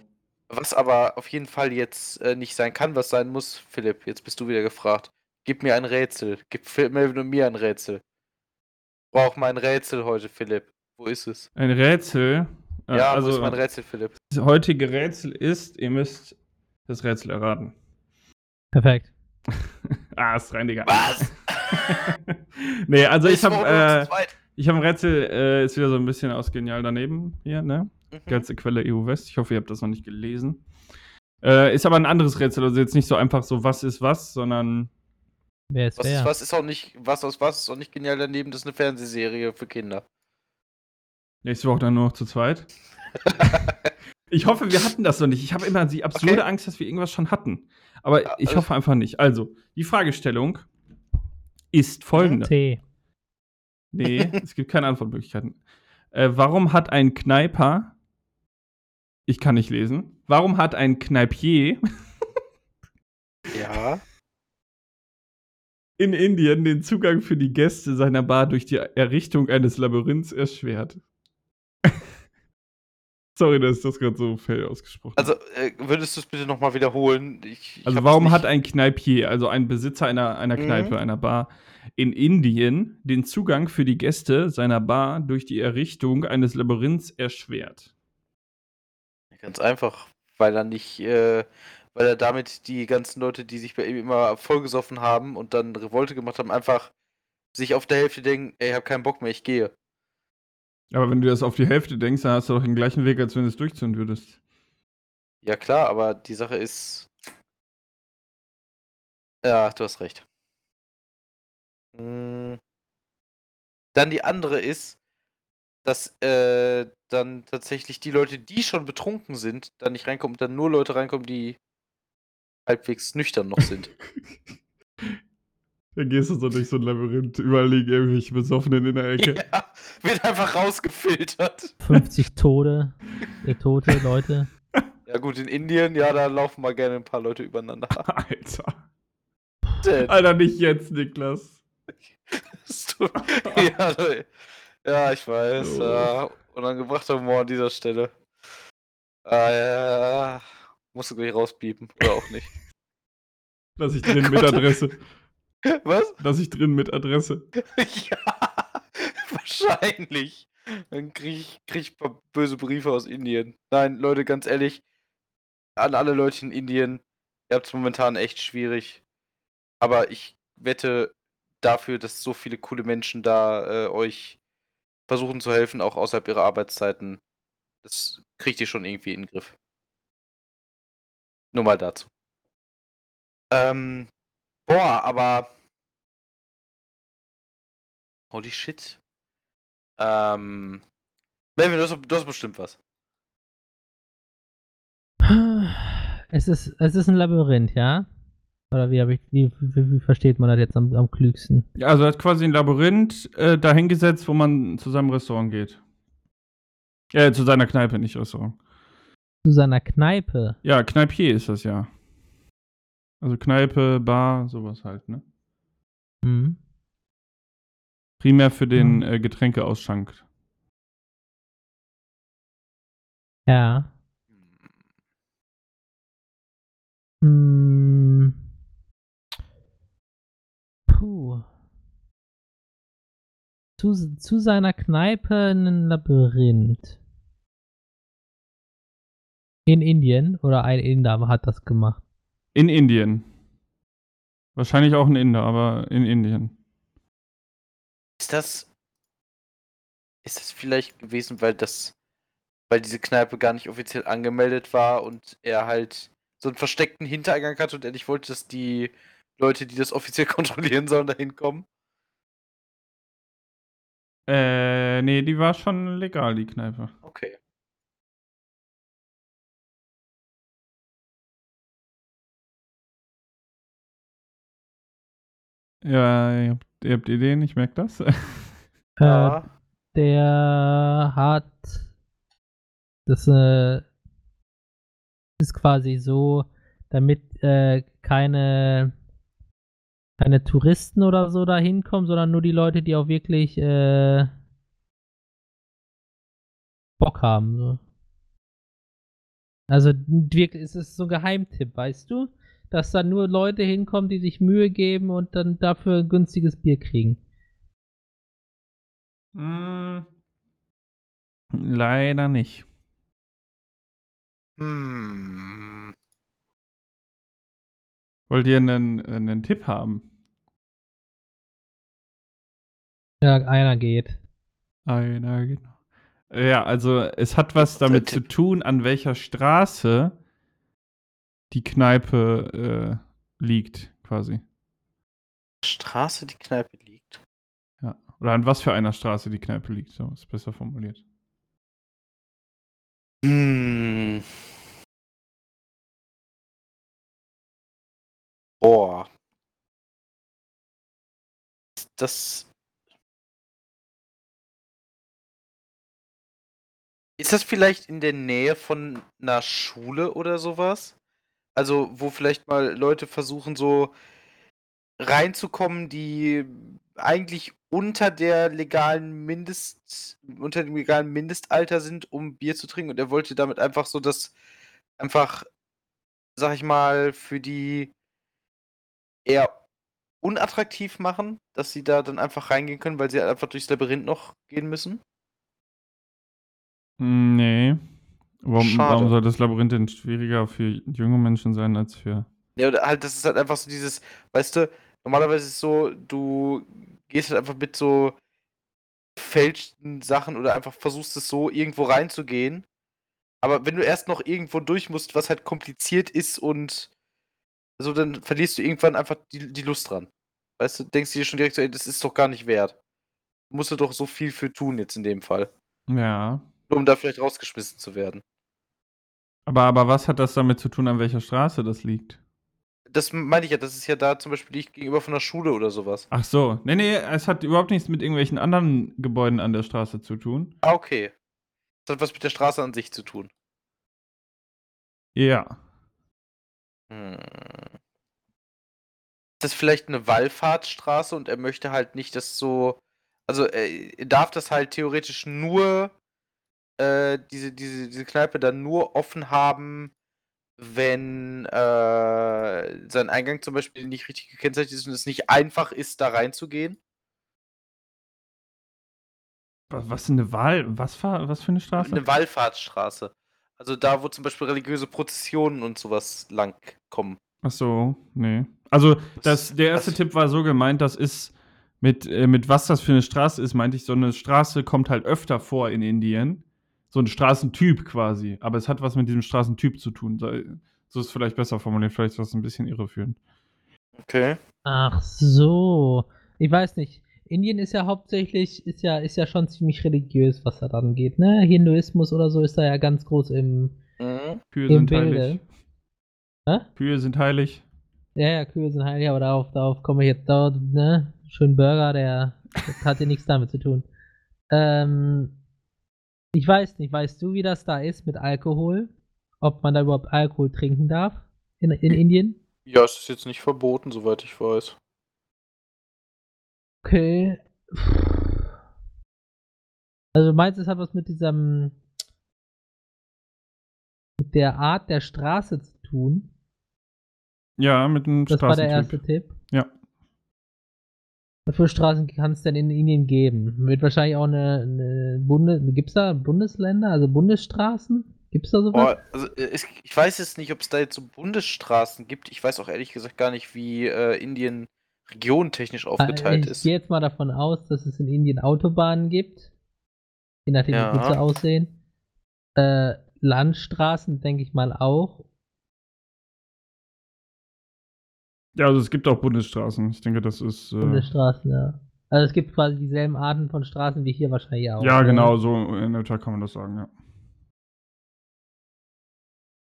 Was aber auf jeden Fall jetzt äh, nicht sein kann, was sein muss, Philipp, jetzt bist du wieder gefragt. Gib mir ein Rätsel. Gib Phil- Melvin und mir ein Rätsel. Brauch mal ein Rätsel heute, Philipp. Wo ist es?
Ein Rätsel. äh,
ja,
also
wo ist mein Rätsel, Philipp?
das heutige Rätsel ist, ihr müsst das Rätsel erraten.
Perfekt. <laughs>
ah, ist rein, Digga.
Was? <laughs> <laughs>
nee, also ich habe äh,
zu zweit-
ich habe ein Rätsel, äh, ist wieder so ein bisschen aus genial daneben hier, ne?
Mhm.
Ganze Quelle EU West. Ich hoffe, ihr habt das noch nicht gelesen. Äh, ist aber ein anderes Rätsel, also jetzt nicht so einfach so, was ist was, sondern
Wer ist
Was
wer?
ist was ist auch nicht, was aus was ist auch nicht genial daneben, das ist eine Fernsehserie für Kinder.
nächste Woche dann nur noch zu zweit. <laughs> ich hoffe, wir hatten das noch nicht. Ich habe immer die absurde
Okay.
Angst, dass wir irgendwas schon hatten. Aber
Ja,
ich hoffe einfach nicht. Also, die Fragestellung ist folgende.
T.
Nee, <laughs> es gibt keine Antwortmöglichkeiten. Äh, warum hat ein Kneiper. Ich kann nicht lesen. Warum hat ein Kneipier
Ja.
in Indien den Zugang für die Gäste seiner Bar durch die Errichtung eines Labyrinths erschwert? Sorry, dass das gerade so fail ausgesprochen.
Also, äh, würdest du es bitte nochmal wiederholen? Ich,
Also warum hat ein Kneipier, also ein Besitzer einer, einer
Mhm.
Kneipe, einer Bar, in Indien den Zugang für die Gäste seiner Bar durch die Errichtung eines Labyrinths erschwert?
Ganz einfach, weil er nicht, äh, weil er damit die ganzen Leute, die sich bei ihm immer vollgesoffen haben und dann Revolte gemacht haben, einfach sich auf der Hälfte denken, ey, ich hab keinen Bock mehr, ich gehe.
Aber wenn du das auf die Hälfte denkst, dann hast du doch den gleichen Weg, als wenn du es durchziehen würdest.
Ja klar, aber die Sache ist. Ja, du hast recht. Mm. Dann die andere ist, dass äh, dann tatsächlich die Leute, die schon betrunken sind, da nicht reinkommen und dann nur Leute reinkommen, die halbwegs nüchtern noch sind. <laughs>
Dann gehst du so durch so ein Labyrinth, überall liegen irgendwelche Besoffenen in der Ecke. <laughs>
ja, wird einfach rausgefiltert.
50 Tode, tote Leute.
Ja gut, in Indien, ja, da laufen mal gerne ein paar Leute übereinander. <laughs>
Alter.
Denn-
Alter, nicht jetzt, Niklas.
Tut- <laughs> ja, ja, ich weiß.
Oh.
Ja, unangebrachter Humor an dieser Stelle. Ah, ja, musst du gleich rauspiepen. Oder auch nicht.
Lass ich drin mit
Gott.
Adresse.
Was?
Lass ich drin mit Adresse. <laughs>
ja, wahrscheinlich. Dann krieg ich, krieg ich ein paar böse Briefe aus Indien. Nein, Leute, ganz ehrlich, an alle Leute in Indien, ihr habt es momentan echt schwierig. Aber ich wette dafür, dass so viele coole Menschen da äh, euch versuchen zu helfen, auch außerhalb ihrer Arbeitszeiten. Das kriegt ihr schon irgendwie in den Griff. Nur mal dazu. Ähm, boah, aber Holy shit. Ähm. Melvin, du hast, du hast bestimmt was.
Es ist, es ist ein Labyrinth, ja? Oder wie, ich, wie, wie, wie versteht man das jetzt am, am klügsten?
Ja, also er hat quasi ein Labyrinth äh, dahingesetzt, wo man zu seinem Restaurant geht. Äh, zu seiner Kneipe, nicht Restaurant.
Zu seiner Kneipe.
Ja, Kneipier ist das ja. Also Kneipe, Bar, sowas halt, ne?
Hm.
Primär für den
Mhm.
äh, Getränkeausschank.
Ja. Hm. Puh. Zu, zu seiner Kneipe ein Labyrinth. In Indien oder ein Inder hat das gemacht.
In Indien. Wahrscheinlich auch ein Inder, aber in Indien.
Ist das. Ist das vielleicht gewesen, weil das. Weil diese Kneipe gar nicht offiziell angemeldet war und er halt so einen versteckten Hintereingang hatte und er nicht wollte, dass die Leute, die das offiziell <laughs> kontrollieren sollen, da hinkommen?
Äh, nee, die war schon legal, die Kneipe.
Okay.
Ja, ihr habt, ihr habt Ideen, ich merke das.
Äh,
Ja.
der hat das äh, ist quasi so, damit äh, keine keine Touristen oder so da hinkommen, sondern nur die Leute, die auch wirklich äh, Bock haben. So. Also wirklich, es ist so ein Geheimtipp, weißt du? Dass da nur Leute hinkommen, die sich Mühe geben und dann dafür ein günstiges Bier kriegen.
Hm, leider nicht.
Hm.
Wollt ihr einen, einen Tipp haben?
Ja, einer geht.
Einer, genau. Ja, also es hat was damit zu tun, an welcher Straße die Kneipe äh, liegt, quasi.
Straße, die Kneipe liegt.
Ja. Oder an was für einer Straße die Kneipe liegt, so ist besser formuliert.
Hm. Boah. Das. Ist das vielleicht in der Nähe von einer Schule oder sowas? Also, wo vielleicht mal Leute versuchen, so reinzukommen, die eigentlich unter der legalen Mindest, unter dem legalen Mindestalter sind, um Bier zu trinken. Und er wollte damit einfach so das einfach, sag ich mal, für die eher unattraktiv machen, dass sie da dann einfach reingehen können, weil sie halt einfach durchs Labyrinth noch gehen müssen.
Hm, Nee. Warum, warum soll das Labyrinth denn schwieriger für junge Menschen sein als für.
Ja, oder halt, das ist halt einfach so dieses, weißt du, normalerweise ist es so, du gehst halt einfach mit so gefälschten Sachen oder einfach versuchst es so irgendwo reinzugehen. Aber wenn du erst noch irgendwo durch musst, was halt kompliziert ist und so, dann verlierst du irgendwann einfach die, die Lust dran. Weißt du, denkst du dir schon direkt so, ey, das ist doch gar nicht wert. Musst du doch so viel für tun jetzt in dem Fall.
Ja.
Nur um da vielleicht rausgeschmissen zu werden.
Aber, aber was hat das damit zu tun, an welcher Straße das liegt?
Das meine ich ja, das ist ja da zum Beispiel liegt gegenüber von der Schule oder sowas.
Ach so. Nee, nee, es hat überhaupt nichts mit irgendwelchen anderen Gebäuden an der Straße zu tun.
Ah, okay. Das hat was mit der Straße an sich zu tun.
Ja.
Hm. Ist das vielleicht eine Wallfahrtsstraße und er möchte halt nicht, dass so. Also er darf das halt theoretisch nur äh, diese, diese, diese Kneipe dann nur offen haben, wenn äh, sein Eingang zum Beispiel nicht richtig gekennzeichnet ist und es nicht einfach ist, da reinzugehen.
Was, was ist eine Wahl? Was, was für eine Straße?
Eine Wallfahrtsstraße. Also da, wo zum Beispiel religiöse Prozessionen und sowas lang kommen.
Ach so, nee. Also, das, der erste
das-
Tipp war so gemeint, das ist mit, äh, mit was das für eine Straße ist, meinte ich, so eine Straße kommt halt öfter vor in Indien. So ein Straßentyp quasi. Aber es hat was mit diesem Straßentyp zu tun. So, so ist vielleicht besser formuliert, vielleicht ist das ein bisschen irreführend.
Okay.
Ach so. Ich weiß nicht. Indien ist ja hauptsächlich, ist ja, ist ja schon ziemlich religiös, was da angeht, ne? Hinduismus oder so ist da ja ganz groß im,
Mhm.
Kühe
im
sind heilig.
Bilde. Hä?
Kühe sind heilig.
Ja, ja, Kühe sind heilig, aber darauf, darauf komme ich jetzt da, ne? Schön Burger, der hat ja nichts damit zu tun. <laughs> Ähm, ich weiß nicht, weißt du, wie das da ist mit Alkohol? Ob man da überhaupt Alkohol trinken darf in, in Indien?
Ja, es ist jetzt nicht verboten, soweit ich weiß.
Okay. Also meinst du, es hat was mit diesem mit der Art der Straße zu tun?
Ja, mit einem
Das war der erste. Tipp. Was für Straßen kann es denn in Indien geben? Wird wahrscheinlich auch eine, eine Bunde, gibt's da Bundesländer, also Bundesstraßen? Gibt's da sowas?
Boah, also äh, es, ich weiß jetzt nicht, ob es da jetzt so Bundesstraßen gibt. Ich weiß auch ehrlich gesagt gar nicht, wie äh, Indien regionentechnisch aufgeteilt
ich
ist.
gehe jetzt mal davon aus, dass es in Indien Autobahnen gibt. Je nachdem, wie
Ja.
sie aussehen. Äh, Landstraßen, denke ich mal auch.
Ja, also es gibt auch Bundesstraßen. Ich denke, das ist. Äh,
Bundesstraßen, ja. Also es gibt quasi dieselben Arten von Straßen wie hier wahrscheinlich auch.
Ja,
oder?
genau, so in etwa kann man das sagen, ja.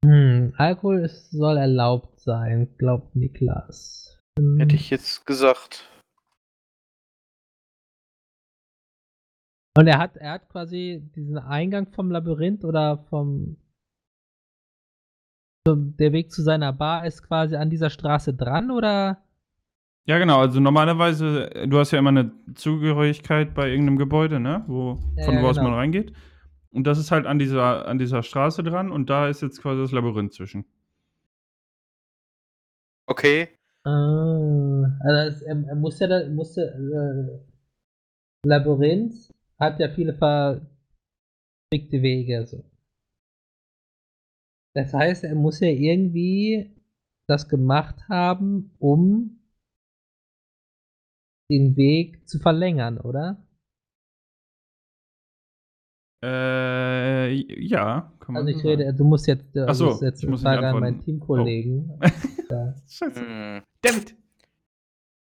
Hm, Alkohol ist, soll erlaubt sein, glaubt Niklas. Hm,
Hätte ich jetzt gesagt.
Und er hat, er hat quasi diesen Eingang vom Labyrinth oder vom. Zum- Der Weg zu seiner Bar ist quasi an dieser Straße dran oder?
Ja, genau, also normalerweise, äh, du hast ja immer eine Zugehörigkeit bei irgendeinem Gebäude, ne? Wo,
Ja,
von
ja,
wo aus
genau.
man reingeht. Und das ist halt an dieser, an dieser Straße dran und da ist jetzt quasi das Labyrinth zwischen.
Okay.
Ah, also es, er, er muss ja, da, muss ja äh, Labyrinth hat ja viele verfickte Wege. So. Das heißt, er muss ja irgendwie das gemacht haben, um den Weg zu verlängern, oder?
Äh, ja, kann man
Also ich
so
rede, du musst jetzt, du
Ach so,
musst jetzt
ich muss
Frage an meinen Teamkollegen. Ja.
sagen. <laughs> Scheiße.
Hm.
David.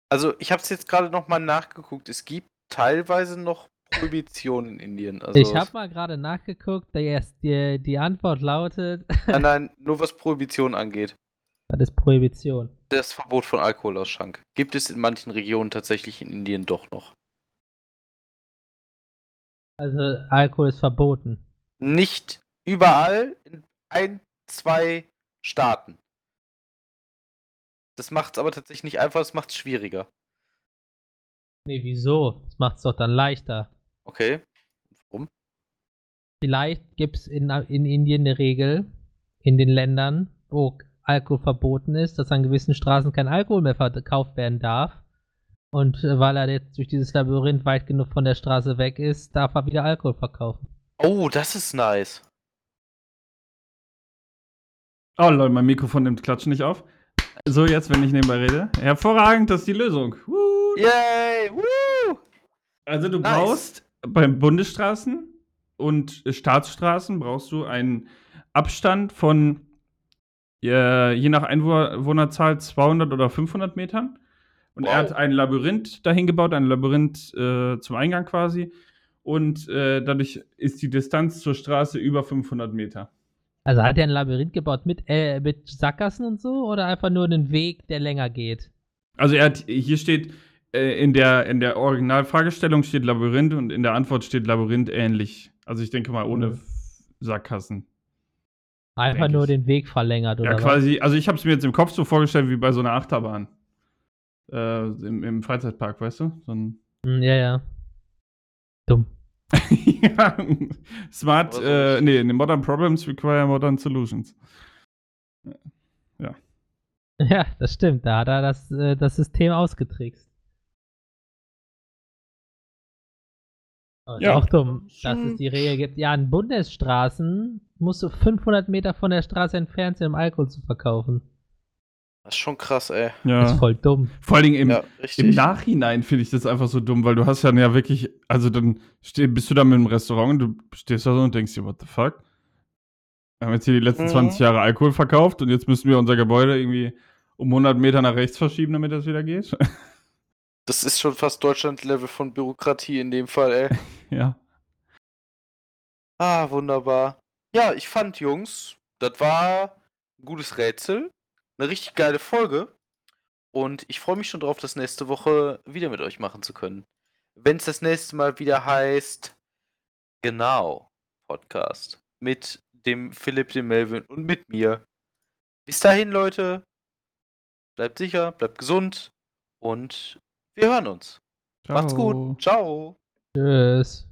Also, ich habe es jetzt gerade nochmal nachgeguckt. Es gibt teilweise noch Prohibition in Indien. Also,
Ich habe mal gerade nachgeguckt, die, die Antwort lautet, <laughs>
Nein, nein, nur was Prohibition angeht.
das ist Prohibition.
Das Verbot von Alkoholausschank gibt es in manchen Regionen tatsächlich in Indien doch noch.
Also Alkohol ist verboten.
Nicht überall, in ein, zwei Staaten. Das macht es aber tatsächlich nicht einfach, das macht es schwieriger.
Nee, wieso? Das macht es doch dann leichter.
Okay. Warum?
Vielleicht gibt es in, in Indien eine Regel, in den Ländern, wo Alkohol verboten ist, dass an gewissen Straßen kein Alkohol mehr verkauft werden darf. Und weil er jetzt durch dieses Labyrinth weit genug von der Straße weg ist, darf er wieder Alkohol verkaufen.
Oh, das ist nice.
Oh Leute, mein Mikrofon nimmt Klatschen nicht auf. So, jetzt, wenn ich nebenbei rede. Hervorragend, das ist die Lösung. Woo.
Yay! Woo!
Also du
Nice.
brauchst beim Bundesstraßen und Staatsstraßen brauchst du einen Abstand von äh, je nach Einwohnerzahl 200 oder 500 Metern. Und er
Wow.
hat ein Labyrinth dahin gebaut, ein Labyrinth äh, zum Eingang quasi. Und äh, dadurch ist die Distanz zur Straße über 500 Meter.
Also hat er ein Labyrinth gebaut mit, äh, mit Sackgassen und so oder einfach nur einen Weg, der länger geht?
Also er hat, hier steht, äh, in der, in der Originalfragestellung steht Labyrinth und in der Antwort steht Labyrinth ähnlich. Also ich denke mal ohne
Mhm.
Sackgassen.
Einfach nur
ich.
den Weg verlängert oder
Ja,
was?
quasi, also ich habe es mir jetzt im Kopf so vorgestellt wie bei so einer Achterbahn. Äh, im, Im Freizeitpark, weißt du? So ein
Hm, ja, ja. Dumm. <laughs>
ja, smart, äh, nee, modern problems require modern solutions. <laughs>
Ja, das stimmt. Da hat er das, äh, das System ausgetrickst. Aber ist
Ja.
auch dumm, dass
Hm.
es die Regel gibt. Ja, an Bundesstraßen musst du 500 Meter von der Straße entfernt sein, um Alkohol zu verkaufen.
Das ist schon krass, ey.
Das
Ja.
ist voll dumm.
Vor allen Dingen im,
ja,
im. Nachhinein finde ich das einfach so dumm, weil du hast ja, ja wirklich, also dann steh, bist du da mit dem Restaurant und du stehst da so und denkst dir, what the fuck? Wir haben jetzt hier die letzten
Mhm.
20 Jahre Alkohol verkauft und jetzt müssen wir unser Gebäude irgendwie um 100 Meter nach rechts verschieben, damit das wieder geht.
Das ist schon fast Deutschland-Level von Bürokratie in dem Fall, ey. <laughs>
ja.
Ah, wunderbar. Ja, ich fand, Jungs, das war ein gutes Rätsel. Eine richtig geile Folge. Und ich freue mich schon drauf, das nächste Woche wieder mit euch machen zu können. Wenn es das nächste Mal wieder heißt, genau, Podcast. Mit dem Philipp, dem Melvin und mit mir. Bis dahin, Leute. Bleibt sicher, bleibt gesund und wir hören uns. Macht's
Ciao.
gut. Ciao.
Tschüss.